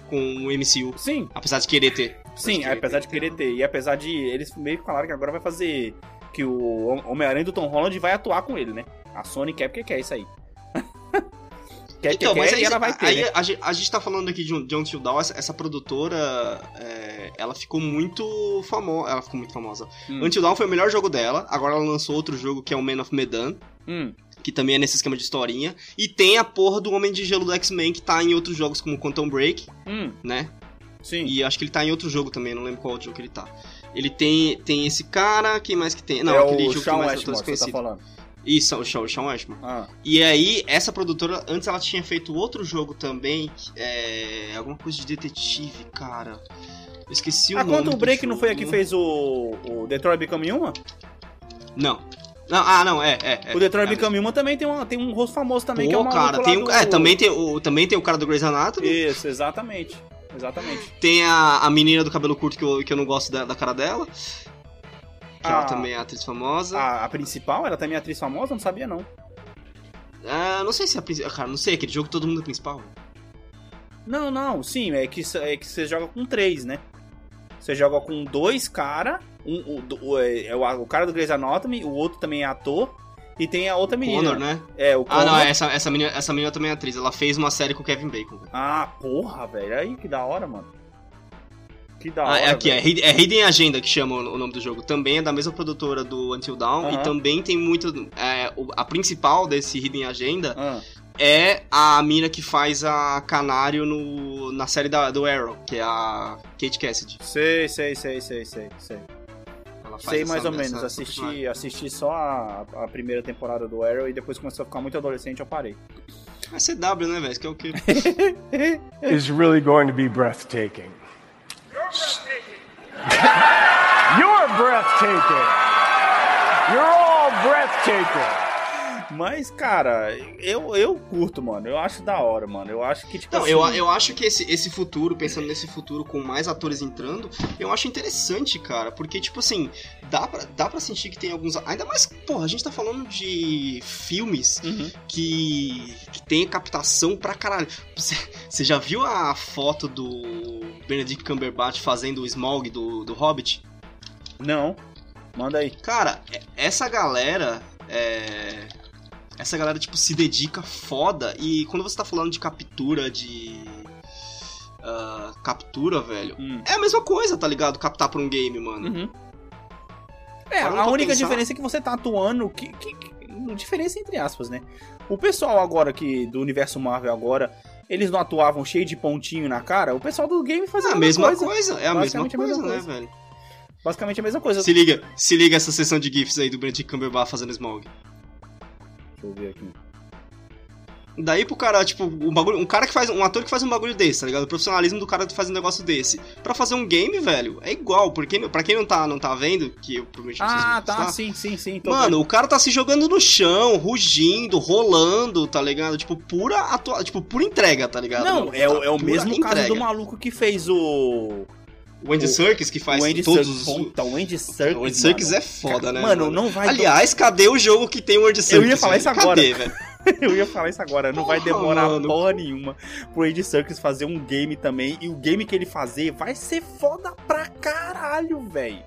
com o MCU. Sim, Apesar de querer ter. sim, Apesar de apesar de querer ter. E apesar de. Eles meio que falaram que agora vai fazer. Que o Homem-Aranha do Tom Holland vai atuar com ele, né? A Sony quer porque quer isso aí. Quer, Então, quer, mas aí, e ela vai ter. aí né? a, gente, a gente tá falando aqui de de Until Dawn, essa, essa produtora, é, ela ficou muito famosa, ela ficou muito famosa. Hum. Until Dawn foi o melhor jogo dela, agora ela lançou outro jogo que é o Man of Medan, Hum, que também é nesse esquema de historinha, e tem a porra do Homem de Gelo do X-Men, que tá em outros jogos como Quantum Break, hum, né? sim. E acho que ele tá em outro jogo também, não lembro qual outro jogo que ele tá. Ele tem, tem esse cara, quem mais que tem? Não, é aquele o jogo Shawn que mais você tá falando. Isso, o Shawn, o Shawn Ashmore. Ah, E aí, essa produtora, antes ela tinha feito outro jogo também, é. alguma coisa de detetive, cara. Eu esqueci o a nome. Quantum do Break não foi a que fez o, o Detroit Become Human? Não. Não, ah, não, é, é. é o Detroit é, Become Human também tem, uma, tem um rosto famoso também, que é o Pô, cara, tem um, do- é, também tem, o, também tem o cara do Grey's Anatomy. Isso, exatamente. Exatamente. Tem a, a menina do cabelo curto que eu, que eu não gosto da, da cara dela. Que Ah. ela também é atriz famosa. A, a principal, ela também é atriz famosa? Não sabia, não. Ah, não sei se é a principal. Cara, não sei, aquele jogo todo mundo é principal. Não, não, sim, é que, é que você joga com três, né? Você joga com dois cara, um, o, o, é, é o, cara do Grey's Anatomy, o outro também é ator, e tem a outra menina. Connor, né? É, o Ah, não, Connor. essa, essa, menina, essa menina também é atriz. Ela fez uma série com o Kevin Bacon. Ah, porra, velho. Aí que da hora, mano. Que da Ah, hora. é aqui, é, velho. É Hidden Agenda que chama o nome do jogo. Também é da mesma produtora do Until Dawn. E também tem muito. é, a principal desse Hidden Agenda Ah, é a mina que faz a Canário no, na série da, do Arrow, que é a Kate Cassidy. sei, sei, sei, sei, sei, sei. Ela faz Sei essa- mais ou menos. Assisti, assisti só a, a primeira temporada do Arrow e depois começou a ficar muito adolescente eu parei. É CW, né, velho? Que é o que. [LAUGHS] [LAUGHS] Is really going to be breathtaking. You're breathtaking. You're all breathtaking. Mas, cara, eu, eu curto, mano. Eu acho da hora, mano. Eu acho que, tipo Não, assim... eu, eu acho que esse, esse futuro, pensando nesse futuro com mais atores entrando, eu acho interessante, cara. Porque, tipo assim, dá pra, dá pra sentir que tem alguns. Ainda mais, porra, a gente tá falando de filmes Uhum. que, que tem captação pra caralho. Você, você já viu a foto do Benedict Cumberbatch fazendo o Smaug do, do Hobbit? Não. Manda aí. Cara, essa galera. É. Essa galera, tipo, se dedica foda. E quando você tá falando de captura de. ah, captura, velho. Hum. É a mesma coisa, tá ligado? Captar pra um game, mano. Uhum. É, Parando a única pensar- diferença é que você tá atuando. Que, que, que- diferença entre aspas, né? O pessoal agora que do universo Marvel agora, eles não atuavam cheio de pontinho na cara. O pessoal do game fazia É a mesma coisa. coisa. É a mesma Basicamente a mesma coisa, né, coisa. velho? Basicamente a mesma coisa. Se liga, se liga essa sessão de GIFs aí do Benedict Cumberbatch fazendo Smaug. Deixa eu ver aqui. Daí pro cara, tipo, um, bagulho, um cara que faz. Um ator que faz um bagulho desse, tá ligado? O profissionalismo do cara que faz um negócio desse. Pra fazer um game, velho, é igual. Porque, pra quem não tá, não tá vendo, que eu vocês Ah, tá, gostar, sim, sim, sim. tô Mano, vendo. o cara tá se jogando no chão, rugindo, rolando, tá ligado? Tipo, pura atua... tipo, pura entrega, tá ligado? Não, é, o- é o mesmo caso entrega. do maluco que fez o. O Andy O- Serkis que faz o Andy todos Serkis, os... puta, o Andy Serkis, O Andy Serkis mano. é foda, né? Mano, não vai... Aliás, cadê o jogo que tem o Andy Serkis? ia falar isso agora. Cadê, velho? [LAUGHS] Eu ia falar isso agora, não vai Porra, demorar mano. porra nenhuma pro Andy Serkis fazer um game também. E o game que ele fazer vai ser foda pra caralho, velho.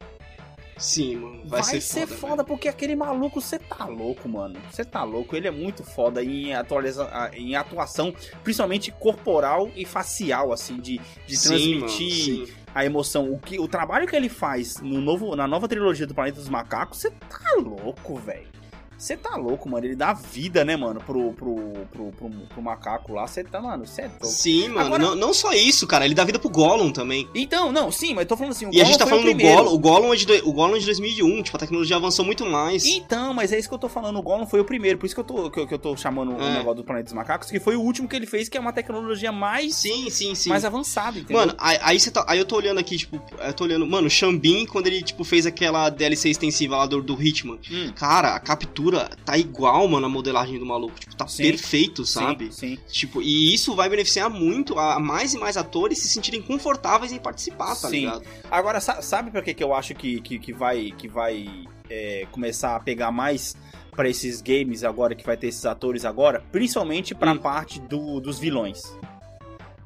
Sim, mano. Vai, Vai, ser, foda. foda, porque aquele maluco, você tá louco, mano. Você tá louco. Ele é muito foda em, atualiza... em atuação, principalmente corporal e facial, assim, de, de Sim, mano, transmitir sim. a emoção. O, que, o trabalho que ele faz no novo, na nova trilogia do Planeta dos Macacos, você tá louco, velho. Você tá louco, mano. Ele dá vida, né, mano, pro, pro, pro, pro, pro macaco lá. Você tá, mano, você é louco. Sim, mano. Agora- Não, não só isso, cara. Ele dá vida pro Gollum também. Então, não, sim, mas eu tô falando assim, o E a gente Gollum tá o falando do primeiro. Gollum. O Gollum, é de, o Gollum é de 2001. Tipo, a tecnologia avançou muito mais. Então, mas é isso que eu tô falando, o Gollum foi o primeiro, por isso que eu tô, que eu, que eu tô chamando o É. negócio do Planeta dos Macacos, que foi o último que ele fez, que é uma tecnologia mais, Sim, sim, sim. mais avançada, entendeu? Mano, aí, aí, tá, aí eu tô olhando aqui, tipo, eu tô olhando. Mano, o Xambin, quando ele, tipo, fez aquela DLC extensiva lá do, do Hitman. Hum. Cara, a captura tá igual, mano, a modelagem do maluco. Tipo, tá Sim. perfeito, sabe? Sim, sim. Tipo, e isso vai beneficiar muito a mais e mais atores se sentirem confortáveis em participar, tá Sim. ligado? Agora, sa- sabe por que, que eu acho que, que, que vai, que vai é, começar a pegar mais pra esses games agora, que vai ter esses atores agora? Principalmente pra Hum. parte do, dos vilões.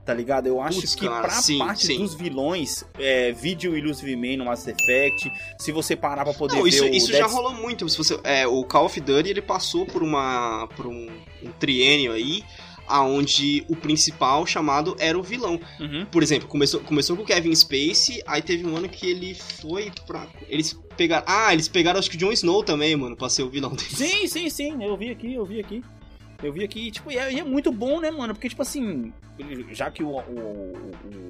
Tá ligado? Eu acho Putz, que cara, pra sim, parte sim. dos vilões, é, vídeo Illusive Man no Mass Effect, se você parar pra poder Não, ver isso, o isso já rolou muito. Se você, é, o Call of Duty ele passou por uma por um, um triênio aí, aonde o principal chamado era o vilão. Uhum. Por exemplo, começou, começou com o Kevin Spacey, aí teve um ano que ele foi pra. Eles pegaram. Ah, eles pegaram acho que o Jon Snow também, mano, pra ser o vilão dele. Sim, sim, sim, eu vi aqui, eu vi aqui. Eu vi aqui, tipo, e é, e é muito bom, né, mano? Porque, tipo assim, ele- já que o, o,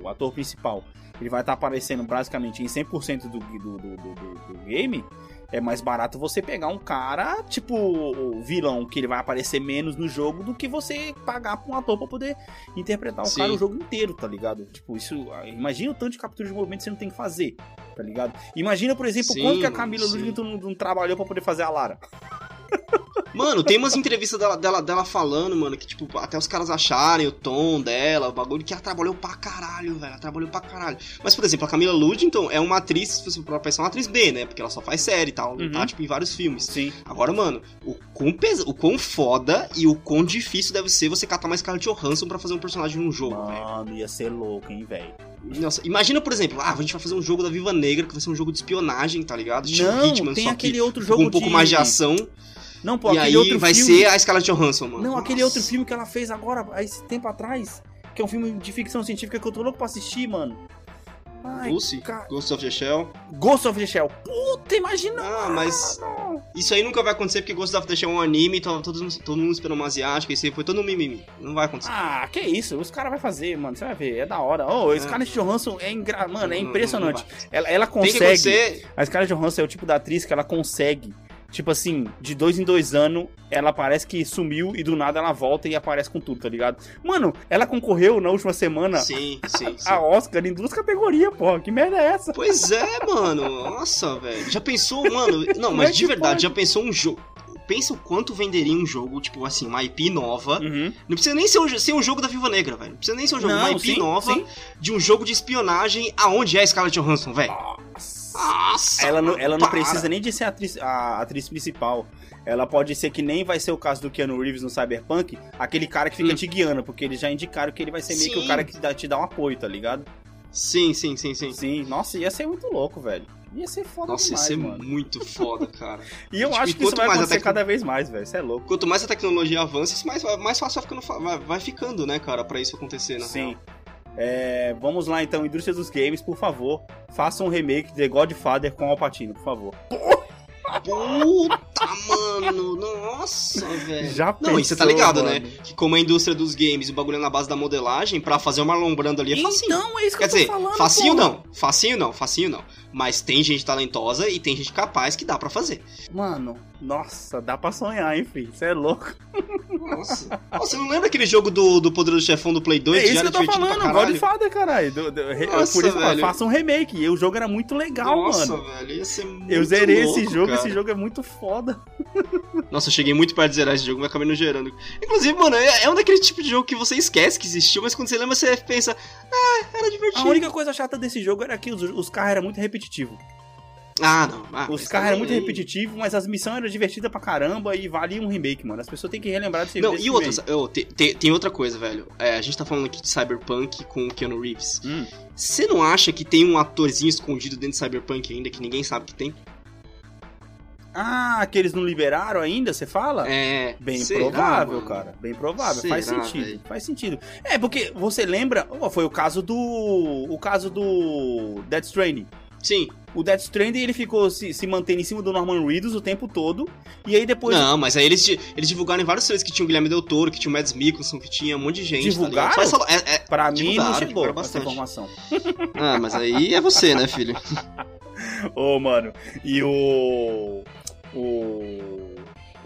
o- ator principal ele vai estar aparecendo basicamente em 100% do, do, do, do, do- game, é mais barato você pegar um cara, tipo, o vilão, que ele vai aparecer menos no jogo do que você pagar pra um ator pra poder interpretar o Sim. cara o jogo inteiro, tá ligado? Tipo, isso. Imagina o tanto de captura de movimento que você não tem que fazer, tá ligado? Imagina, por exemplo, Sim, quanto que a Camila. Ludwig não, não trabalhou pra poder fazer a Lara. [LAUGHS] Mano, tem umas entrevistas dela, dela, dela falando, mano, que, tipo, até os caras acharem o tom dela, o bagulho, que ela trabalhou pra caralho, velho. Ela trabalhou pra caralho. Mas, por exemplo, a Camila Ludington é uma atriz, se você for pensar, uma atriz B, né? Porque ela só faz série e tal, Uhum. tá, tipo, em vários filmes. Sim. Agora, mano, o quão, pes... o quão foda e o quão difícil deve ser você catar mais Scarlett Johansson pra fazer um personagem num jogo, velho. Mano, ia ser louco, hein, velho. Nossa, imagina, por exemplo, ah, a gente vai fazer um jogo da Viva Negra, que vai ser um jogo de espionagem, tá ligado? Estilo Não, Hitman, tem só aquele que outro com jogo um pouco de- mais de ação. Não, pô, e aquele aí outro vai filme... ser a Scarlett Johansson, mano. Não, aquele Nossa. outro filme que ela fez agora, há esse tempo atrás, que é um filme de ficção científica que eu tô louco pra assistir, mano. Ai, Lucy, ca- Ghost of the Shell. Ghost of the Shell. Puta, imagina. Ah, mas isso aí nunca vai acontecer porque Ghost of the Shell é um anime, então todo, todo mundo esperando uma asiática, isso aí foi todo um mimimi. Não vai acontecer. Ah, que isso, os caras vão fazer, mano, você vai ver, é da hora. Oh, a Scarlett Johansson é, engra... mano, é Não, não, impressionante. não vai. Ela, ela Tem que consegue... acontecer. A Scarlett Johansson é o tipo da atriz que ela consegue, tipo assim, de dois em dois anos, ela parece que sumiu e do nada ela volta e aparece com tudo, tá ligado? Mano, ela concorreu na última semana Sim, sim, sim. a Oscar em duas categorias, porra. Que merda é essa? Pois é, mano. Nossa, velho. Já pensou, mano? [LAUGHS] Não, mas é de verdade, pode? já pensou um jogo. Pensa o quanto venderia um jogo, tipo assim, uma IP nova. Uhum. Não precisa nem ser um, ser um jogo da Viva Negra, velho. Não precisa nem ser um jogo. Não, uma IP sim, nova sim. de um jogo de espionagem aonde é a Scarlett Johansson, velho. Nossa! Ela não, ela não para. precisa nem de ser a atriz, a atriz principal. Ela pode ser que nem vai ser o caso do Keanu Reeves no Cyberpunk, aquele cara que fica Hum. te guiando, porque eles já indicaram que ele vai ser meio que o cara que dá- te dá um apoio, tá ligado? Sim, sim, sim, sim. Sim, nossa, ia ser muito louco, velho. Ia ser foda Nossa, demais, isso é mano. muito foda, cara. [LAUGHS] E eu Tipo, acho que isso vai acontecer tecno- cada vez mais, velho. Isso é louco. Quanto mais a tecnologia avança, mais, mais fácil vai ficando, vai, vai ficando, né, cara, pra isso acontecer, na Sim. real. É, vamos lá então, indústria dos games, por favor, faça um remake de Godfather com Alpatino, por favor. Puta, mano, nossa, velho. Já Não, e você tá pensou, ligado, mano? né? Que como a indústria dos games, o bagulho é na base da modelagem, pra fazer uma Marlon Brando ali é facinho. Então, é isso que Quer eu tô dizer, falando, facinho porra. não, facinho não, facinho não. Mas tem gente talentosa e tem gente capaz que dá pra fazer. Mano, Nossa, dá pra sonhar, hein, filho? Você é louco. Nossa. Você não lembra aquele jogo do, do Poderoso Chefão do Play 2? é isso que eu tô falando? Godfather, caralho. Do- do- Nossa, Por isso que eu falo, velho. faça um remake. E o jogo era muito legal, Nossa, mano. velho, ia ser muito Eu zerei louco, esse jogo, cara. esse jogo é muito foda. Nossa, eu cheguei muito perto de zerar esse jogo, mas acabei não gerando. Inclusive, mano, é, é um daquele tipo de jogo que você esquece que existiu, mas quando você lembra, você pensa, ah, era A divertido. única coisa chata desse jogo era que os, os carros eram muito repetitivos. Ah, não. Ah, Os carros eram muito repetitivos, mas as missões eram divertidas pra caramba e valia um remake, mano. As pessoas têm que relembrar desse Não, e outra, eu, te- te- tem outra coisa, velho. É, a gente tá falando aqui de Cyberpunk com o Keanu Reeves. Hum. Você não acha que tem um atorzinho escondido dentro de Cyberpunk ainda que ninguém sabe que tem? Ah, que eles não liberaram ainda, você fala? É. Bem será, provável, mano? cara. Bem provável. faz Será, sentido. velho? Faz sentido. É, porque você lembra. ó, foi o caso do. O caso do. Death Stranding. Sim. O Death Stranding ele ficou se, se mantendo em cima do Norman Reedus o tempo todo. E aí depois. Não, mas aí eles, eles divulgaram em vários trailers que tinha o Guilherme Del Toro, que tinha o Mads Mikkelsen, que tinha um monte de gente. Divulgaram? Tá? Só essa- é- é- Pra mim não chegou essa informação. [LAUGHS] Ah, mas aí é você, né, filho? [LAUGHS] Ô, mano. E o. O.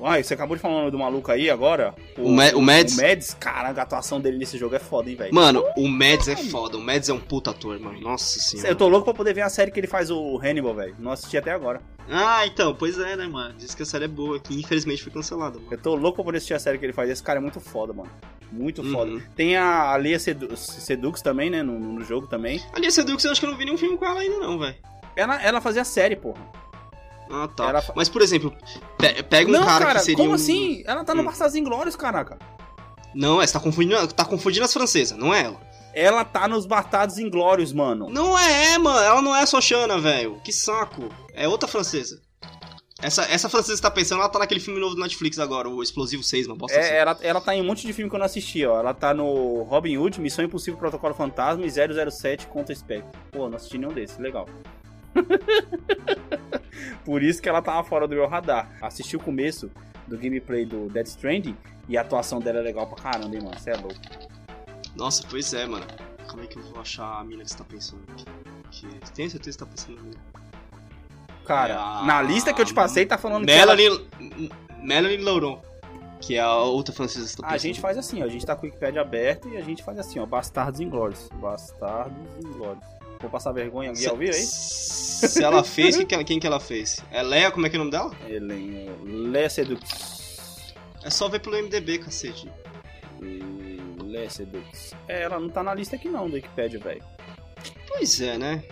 Ai, você acabou de falar o nome do maluco aí agora? O Ma- o Mads? O Mads, caraca, a atuação dele nesse jogo é foda, hein, velho. Mano, o Mads é foda. O Mads é um puta ator, mano. Nossa senhora. Eu tô louco pra poder ver a série que ele faz o Hannibal, velho. Não assisti até agora. Ah, então, pois é, né, mano? Diz que a série é boa, que infelizmente foi cancelada, mano. Eu tô louco pra poder assistir a série que ele faz. Esse cara é muito foda, mano. Muito foda. Uhum. Tem a Lia Sedu Sedux também, né? No, no jogo também. Você deu que eu acho que eu não vi nenhum filme com ela ainda, não, velho. Ela, ela fazia série, porra. Ah, tá. Ela Mas, por exemplo, pe- pega um não, cara, cara, que seria como um... assim? Ela tá no Hum. Bastardos Inglórios, caraca. Não, é, você tá confundindo, tá confundindo as francesas, não é ela. Ela tá nos Bastardos Inglórios, mano. Não é, mano. Ela não é só Xana, velho. Que saco. É outra francesa. Essa, essa francesa que tá pensando, ela tá naquele filme novo do Netflix agora, o Explosivo 6, uma bosta assim. É, ela, ela tá em um monte de filme que eu não assisti, ó. Ela tá no Robin Hood, Missão Impossível, Protocolo Fantasma e 007 Contra Spectre. Pô, não assisti nenhum desses, legal. [LAUGHS] Por isso que ela tava fora do meu radar. Assisti o começo do gameplay do Dead Stranding e a atuação dela é legal pra caramba, hein, mano. Você é louco. Nossa, pois é, mano. Como é que eu vou achar a mina que você tá pensando aqui? Que... Tem certeza que você tá pensando na mina? Cara, É a- na lista que eu te passei tá falando que ela... Melanie... Melanie Lauron. Que é a outra francesa que tá A pensando. gente faz assim, ó. A gente tá com o Wikipedia aberto e a gente faz assim, ó. Bastardos Inglórios. Bastardos Inglórios. Vou passar vergonha. Alguém Se, ouviu aí? se ela fez, quem que ela, quem que ela fez? É Leia, como é que é o nome dela? Helen Le Sedux. É só ver pelo MDB, cacete. Le Sedux. É, ela não tá na lista aqui não, do Wikipedia, velho. Pois é, né?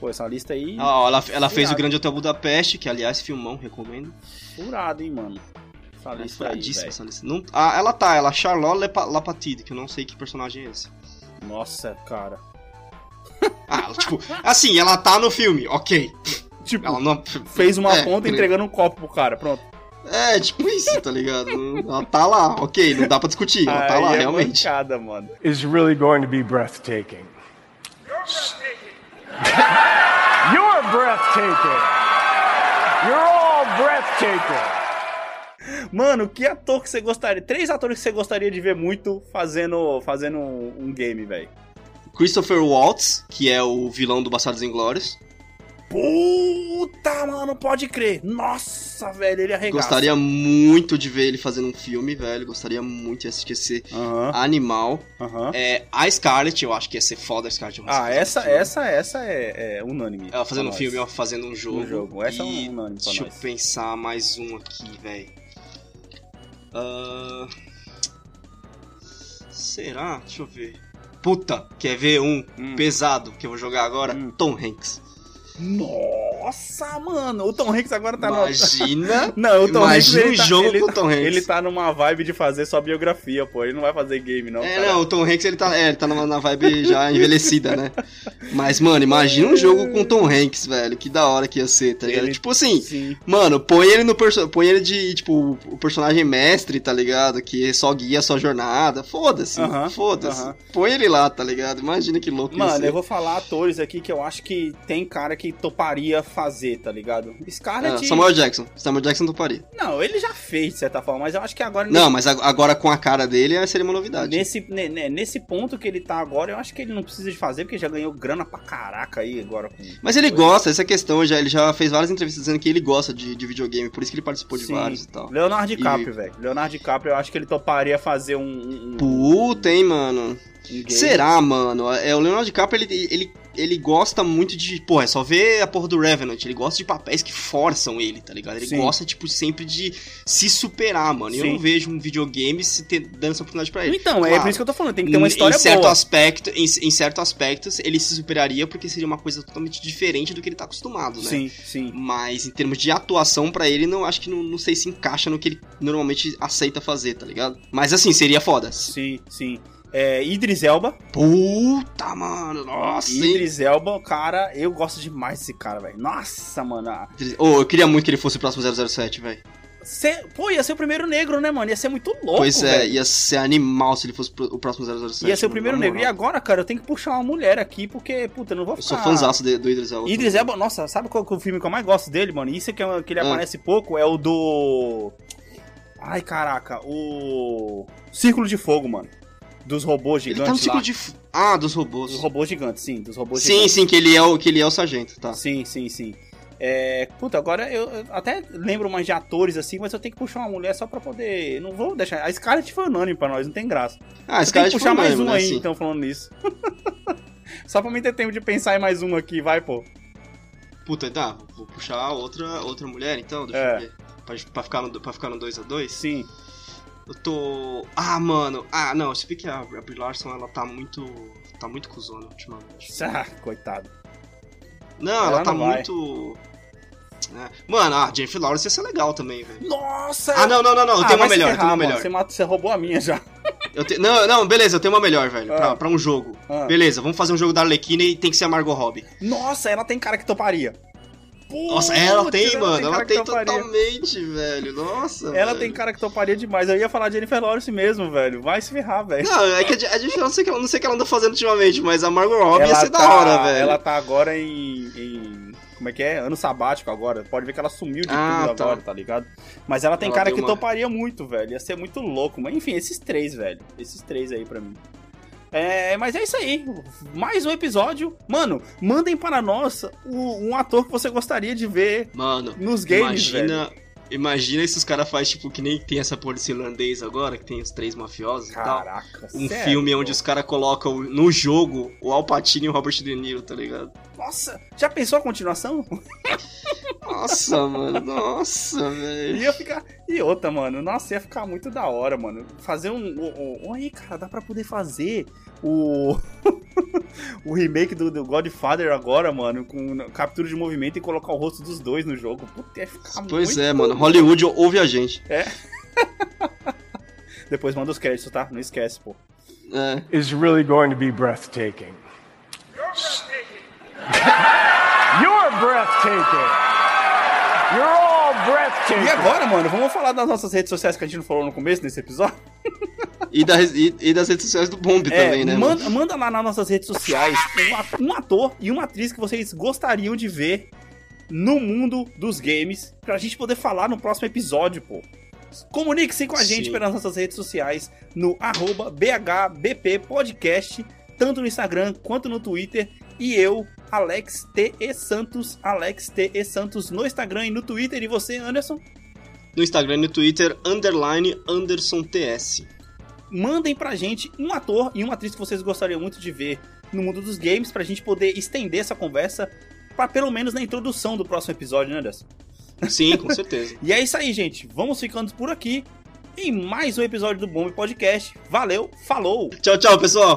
Pô, essa lista aí, Ah, ó, ela, ela fez o Furado. Grande Hotel Budapeste, que aliás, filmão, recomendo. furada, hein, mano. Essa É lista aí, furadíssima velho. essa lista. Não, ah, ela tá, ela é Charlotte Lapatide, que eu não sei que personagem é esse. Nossa, cara. [LAUGHS] Ah, tipo, assim, ela tá no filme, ok. Tipo, Ela não. fez uma é, conta entregando um copo pro cara, pronto. É, tipo isso, tá ligado? Ela tá lá, ok, não dá pra discutir, ela tá Aí lá, é realmente. mancada, mano. Is really going to be breathtaking. [LAUGHS] You're breathtaking. You're all breathtaking. Mano, que ator que você gostaria... Três atores que você gostaria de ver muito fazendo, fazendo um, um game, velho. Christopher Waltz, que é o vilão do Bastardos Inglórios. Puta, mano, pode crer. Nossa, velho, ele arregaça. Gostaria muito de ver ele fazendo um filme, velho. Gostaria muito de assistir esse Aham, animal. É, a Scarlett, eu acho que ia ser foda a Scarlett. Ah, essa, um essa, essa é, é unânime. Ela fazendo um filme, ela fazendo um jogo. Um jogo. Essa é e... um unânime pra Deixa eu nós. pensar mais um aqui, velho. Ah, Será? Deixa eu ver. Puta, quer ver um Hum. pesado que eu vou jogar agora? Hum. Tom Hanks. Nossa, mano, o Tom Hanks agora tá no... Imagina. [LAUGHS] Não, o Tom Hanks Imagina ele um tá, jogo ele, com o Tom Hanks. ele tá numa vibe de fazer só biografia, pô. Ele não vai fazer game, não. É, cara. não, o Tom Hanks ele tá, é, ele tá numa, na vibe já [LAUGHS] envelhecida, né? Mas, mano, imagina um jogo com o Tom Hanks, velho. Que da hora que ia ser, tá ligado? Ele- Tipo assim, Sim. Mano, põe ele no perso põe ele de, tipo, o personagem mestre, tá ligado? Que só guia a sua jornada. Foda-se, Aham, foda-se. aham. Põe ele lá, tá ligado? Imagina que louco Mano, eu vou falar atores aqui que eu acho que tem cara que toparia fazer, tá ligado? Scarlett. Ah, Samuel Jackson. Samuel Jackson toparia. Não, ele já fez, de certa forma, mas eu acho que agora. Não, mas ag- agora com a cara dele seria uma novidade. Nesse, ne- ne- nesse ponto que ele tá agora, eu acho que ele não precisa de fazer, porque já ganhou grana pra caraca aí agora. Mas ele gosta, essa é questão, já, ele já fez várias entrevistas dizendo que ele gosta de, de videogame, por isso que ele participou de Sim. vários e tal. Leonardo DiCaprio, velho. Leonardo DiCaprio, eu acho que ele toparia fazer um. um, Puta, hein, mano. game. Será, mano? É, o Leonardo DiCaprio, ele, ele, ele gosta muito de. Porra, é só ver a porra do Revenant. Ele gosta de papéis que forçam ele, tá ligado? Ele Sim. gosta, tipo, sempre de se superar, mano. E Eu não vejo um videogame se ter, dando essa oportunidade pra ele. Então, é Claro. por isso que eu tô falando, tem que ter uma história em certo boa. aspecto, em, em certo aspectos, ele se superaria porque seria uma coisa totalmente diferente do que ele tá acostumado, né? Sim, sim. Mas em termos de atuação pra ele, não acho que não, não sei se encaixa no que ele normalmente aceita fazer, tá ligado? Mas assim, seria foda. Sim, sim. É, Idris Elba. Puta, mano, nossa, hein? Idris Elba, cara, eu gosto demais desse cara, velho. Nossa, mano. Ô, eu queria muito que ele fosse o próximo 007, velho. Pô, ia ser o primeiro negro, né, mano? Ia ser muito louco, Pois é, velho. ia ser animal se ele fosse o próximo 007. Ia ser o primeiro negro. E agora, cara, eu tenho que puxar uma mulher aqui, porque, puta, eu não vou Eu ficar... sou fãzaço de- do Idris Elba. Idris Elba, nossa, sabe qual é o filme que eu mais gosto dele, mano? Isso é que, é- que ele Ah. aparece pouco, é o do... Ai, caraca, o... Círculo de Fogo, mano. Dos robôs Ele tá no gigantes ciclo lá. de... Ah, dos robôs. Dos robôs gigantes, sim, dos robôs Sim, gigantes. sim, que ele, é o, que ele é o sargento, tá. Sim, sim, sim. É, puta, agora eu, eu até lembro mais de atores assim, mas eu tenho que puxar uma mulher só pra poder. Não vou deixar. A Scarlett foi unânime pra nós, não tem graça. Ah, que é puxar mais um né, aí, assim. então, falando nisso. [LAUGHS] só pra mim ter tempo de pensar em mais um aqui, vai, pô. Puta, tá, vou puxar outra, outra mulher então, deixa É. eu ver. Pra, pra ficar no, pra ficar no 2x2. Sim. Eu tô. Ah, mano. Ah, não, se vê que a, a Brie Larson ela tá muito. tá muito cuzona ultimamente. [LAUGHS] Ah, coitado. Não, Ela ela, tá não muito. É. Mano, a Jennifer Lawrence ia ser legal também, velho. Nossa! Ah, não, não, não, não, eu Ah, tenho uma melhor, eu ferrar, tenho uma mano, melhor. Você, matou, você roubou a minha já. [LAUGHS] Eu te... Não, não, beleza, eu tenho uma melhor, velho, Ah. pra, pra um jogo. Ah. Beleza, vamos fazer um jogo da Arlequina e tem que ser a Margot Robbie. Nossa, ela tem cara que toparia. Nossa, ela tem, mano, ela cara tem que toparia. totalmente, velho. Nossa. Ela velho. tem cara que toparia demais. Eu ia falar de Jennifer Lawrence mesmo, velho. Vai se ferrar, velho. Não, é que a, Je- a Jennifer, eu não sei o que, ela- não sei o que ela anda fazendo ultimamente, mas a Margot Robbie ia ela ser tá, da hora, velho. Ela tá agora em, em- Como é que é? Ano sabático agora. Pode ver que ela sumiu de Ah, tudo tá. agora, tá ligado? Mas ela tem Ela cara que uma- toparia muito, velho. Ia ser muito louco. Mas enfim, esses três, velho. Esses três aí pra mim. É, mas é isso aí. Mais um episódio. Mano, mandem para nós o- um ator que você gostaria de ver Mano, nos games, velho. imagina, imagina se os caras fazem, tipo, que nem tem essa porra desse irlandês agora, que tem os três mafiosos e tal. Caraca. Um sério, filme onde os caras colocam no jogo o Al Pacino e o Robert De Niro, tá ligado? Nossa, já pensou a continuação? [LAUGHS] Nossa, mano, nossa, velho. Ia ficar. E outra, mano. Nossa, ia ficar muito da hora, mano. Fazer um. um... Aí, cara, dá pra poder fazer o. [LAUGHS] o remake do, do Godfather agora, mano. Com captura de movimento e colocar o rosto dos dois no jogo. Puta, ia ficar Pois muito é, mano, Hollywood ouve a gente. [LAUGHS] Depois manda os créditos, tá? Não esquece, pô. É. Is really going to be breathtaking. You're breathtaking. You're all breathtaking. E agora, mano, vamos falar das nossas redes sociais que a gente não falou no começo desse episódio? E, da- e- e das redes sociais do Bomb É, também, né? manda, manda lá nas nossas redes sociais um um ator e uma atriz que vocês gostariam de ver no mundo dos games pra gente poder falar no próximo episódio, pô. Comunique-se com a gente Sim. pelas nossas redes sociais no arroba BHBP Podcast, tanto no Instagram quanto no Twitter. E eu, Alex T. E. Santos, Alex T. E. Santos no Instagram e no Twitter. E você, Anderson? No Instagram e no Twitter, underline Anderson TS. mandem pra gente um ator e uma atriz que vocês gostariam muito de ver no mundo dos games pra gente poder estender essa conversa pra pelo menos na introdução do próximo episódio, né, Anderson? Sim, com [LAUGHS] certeza. E é isso aí, gente. Vamos ficando por aqui em mais um episódio do Bomb Podcast. Valeu, falou! tchau, tchau, pessoal.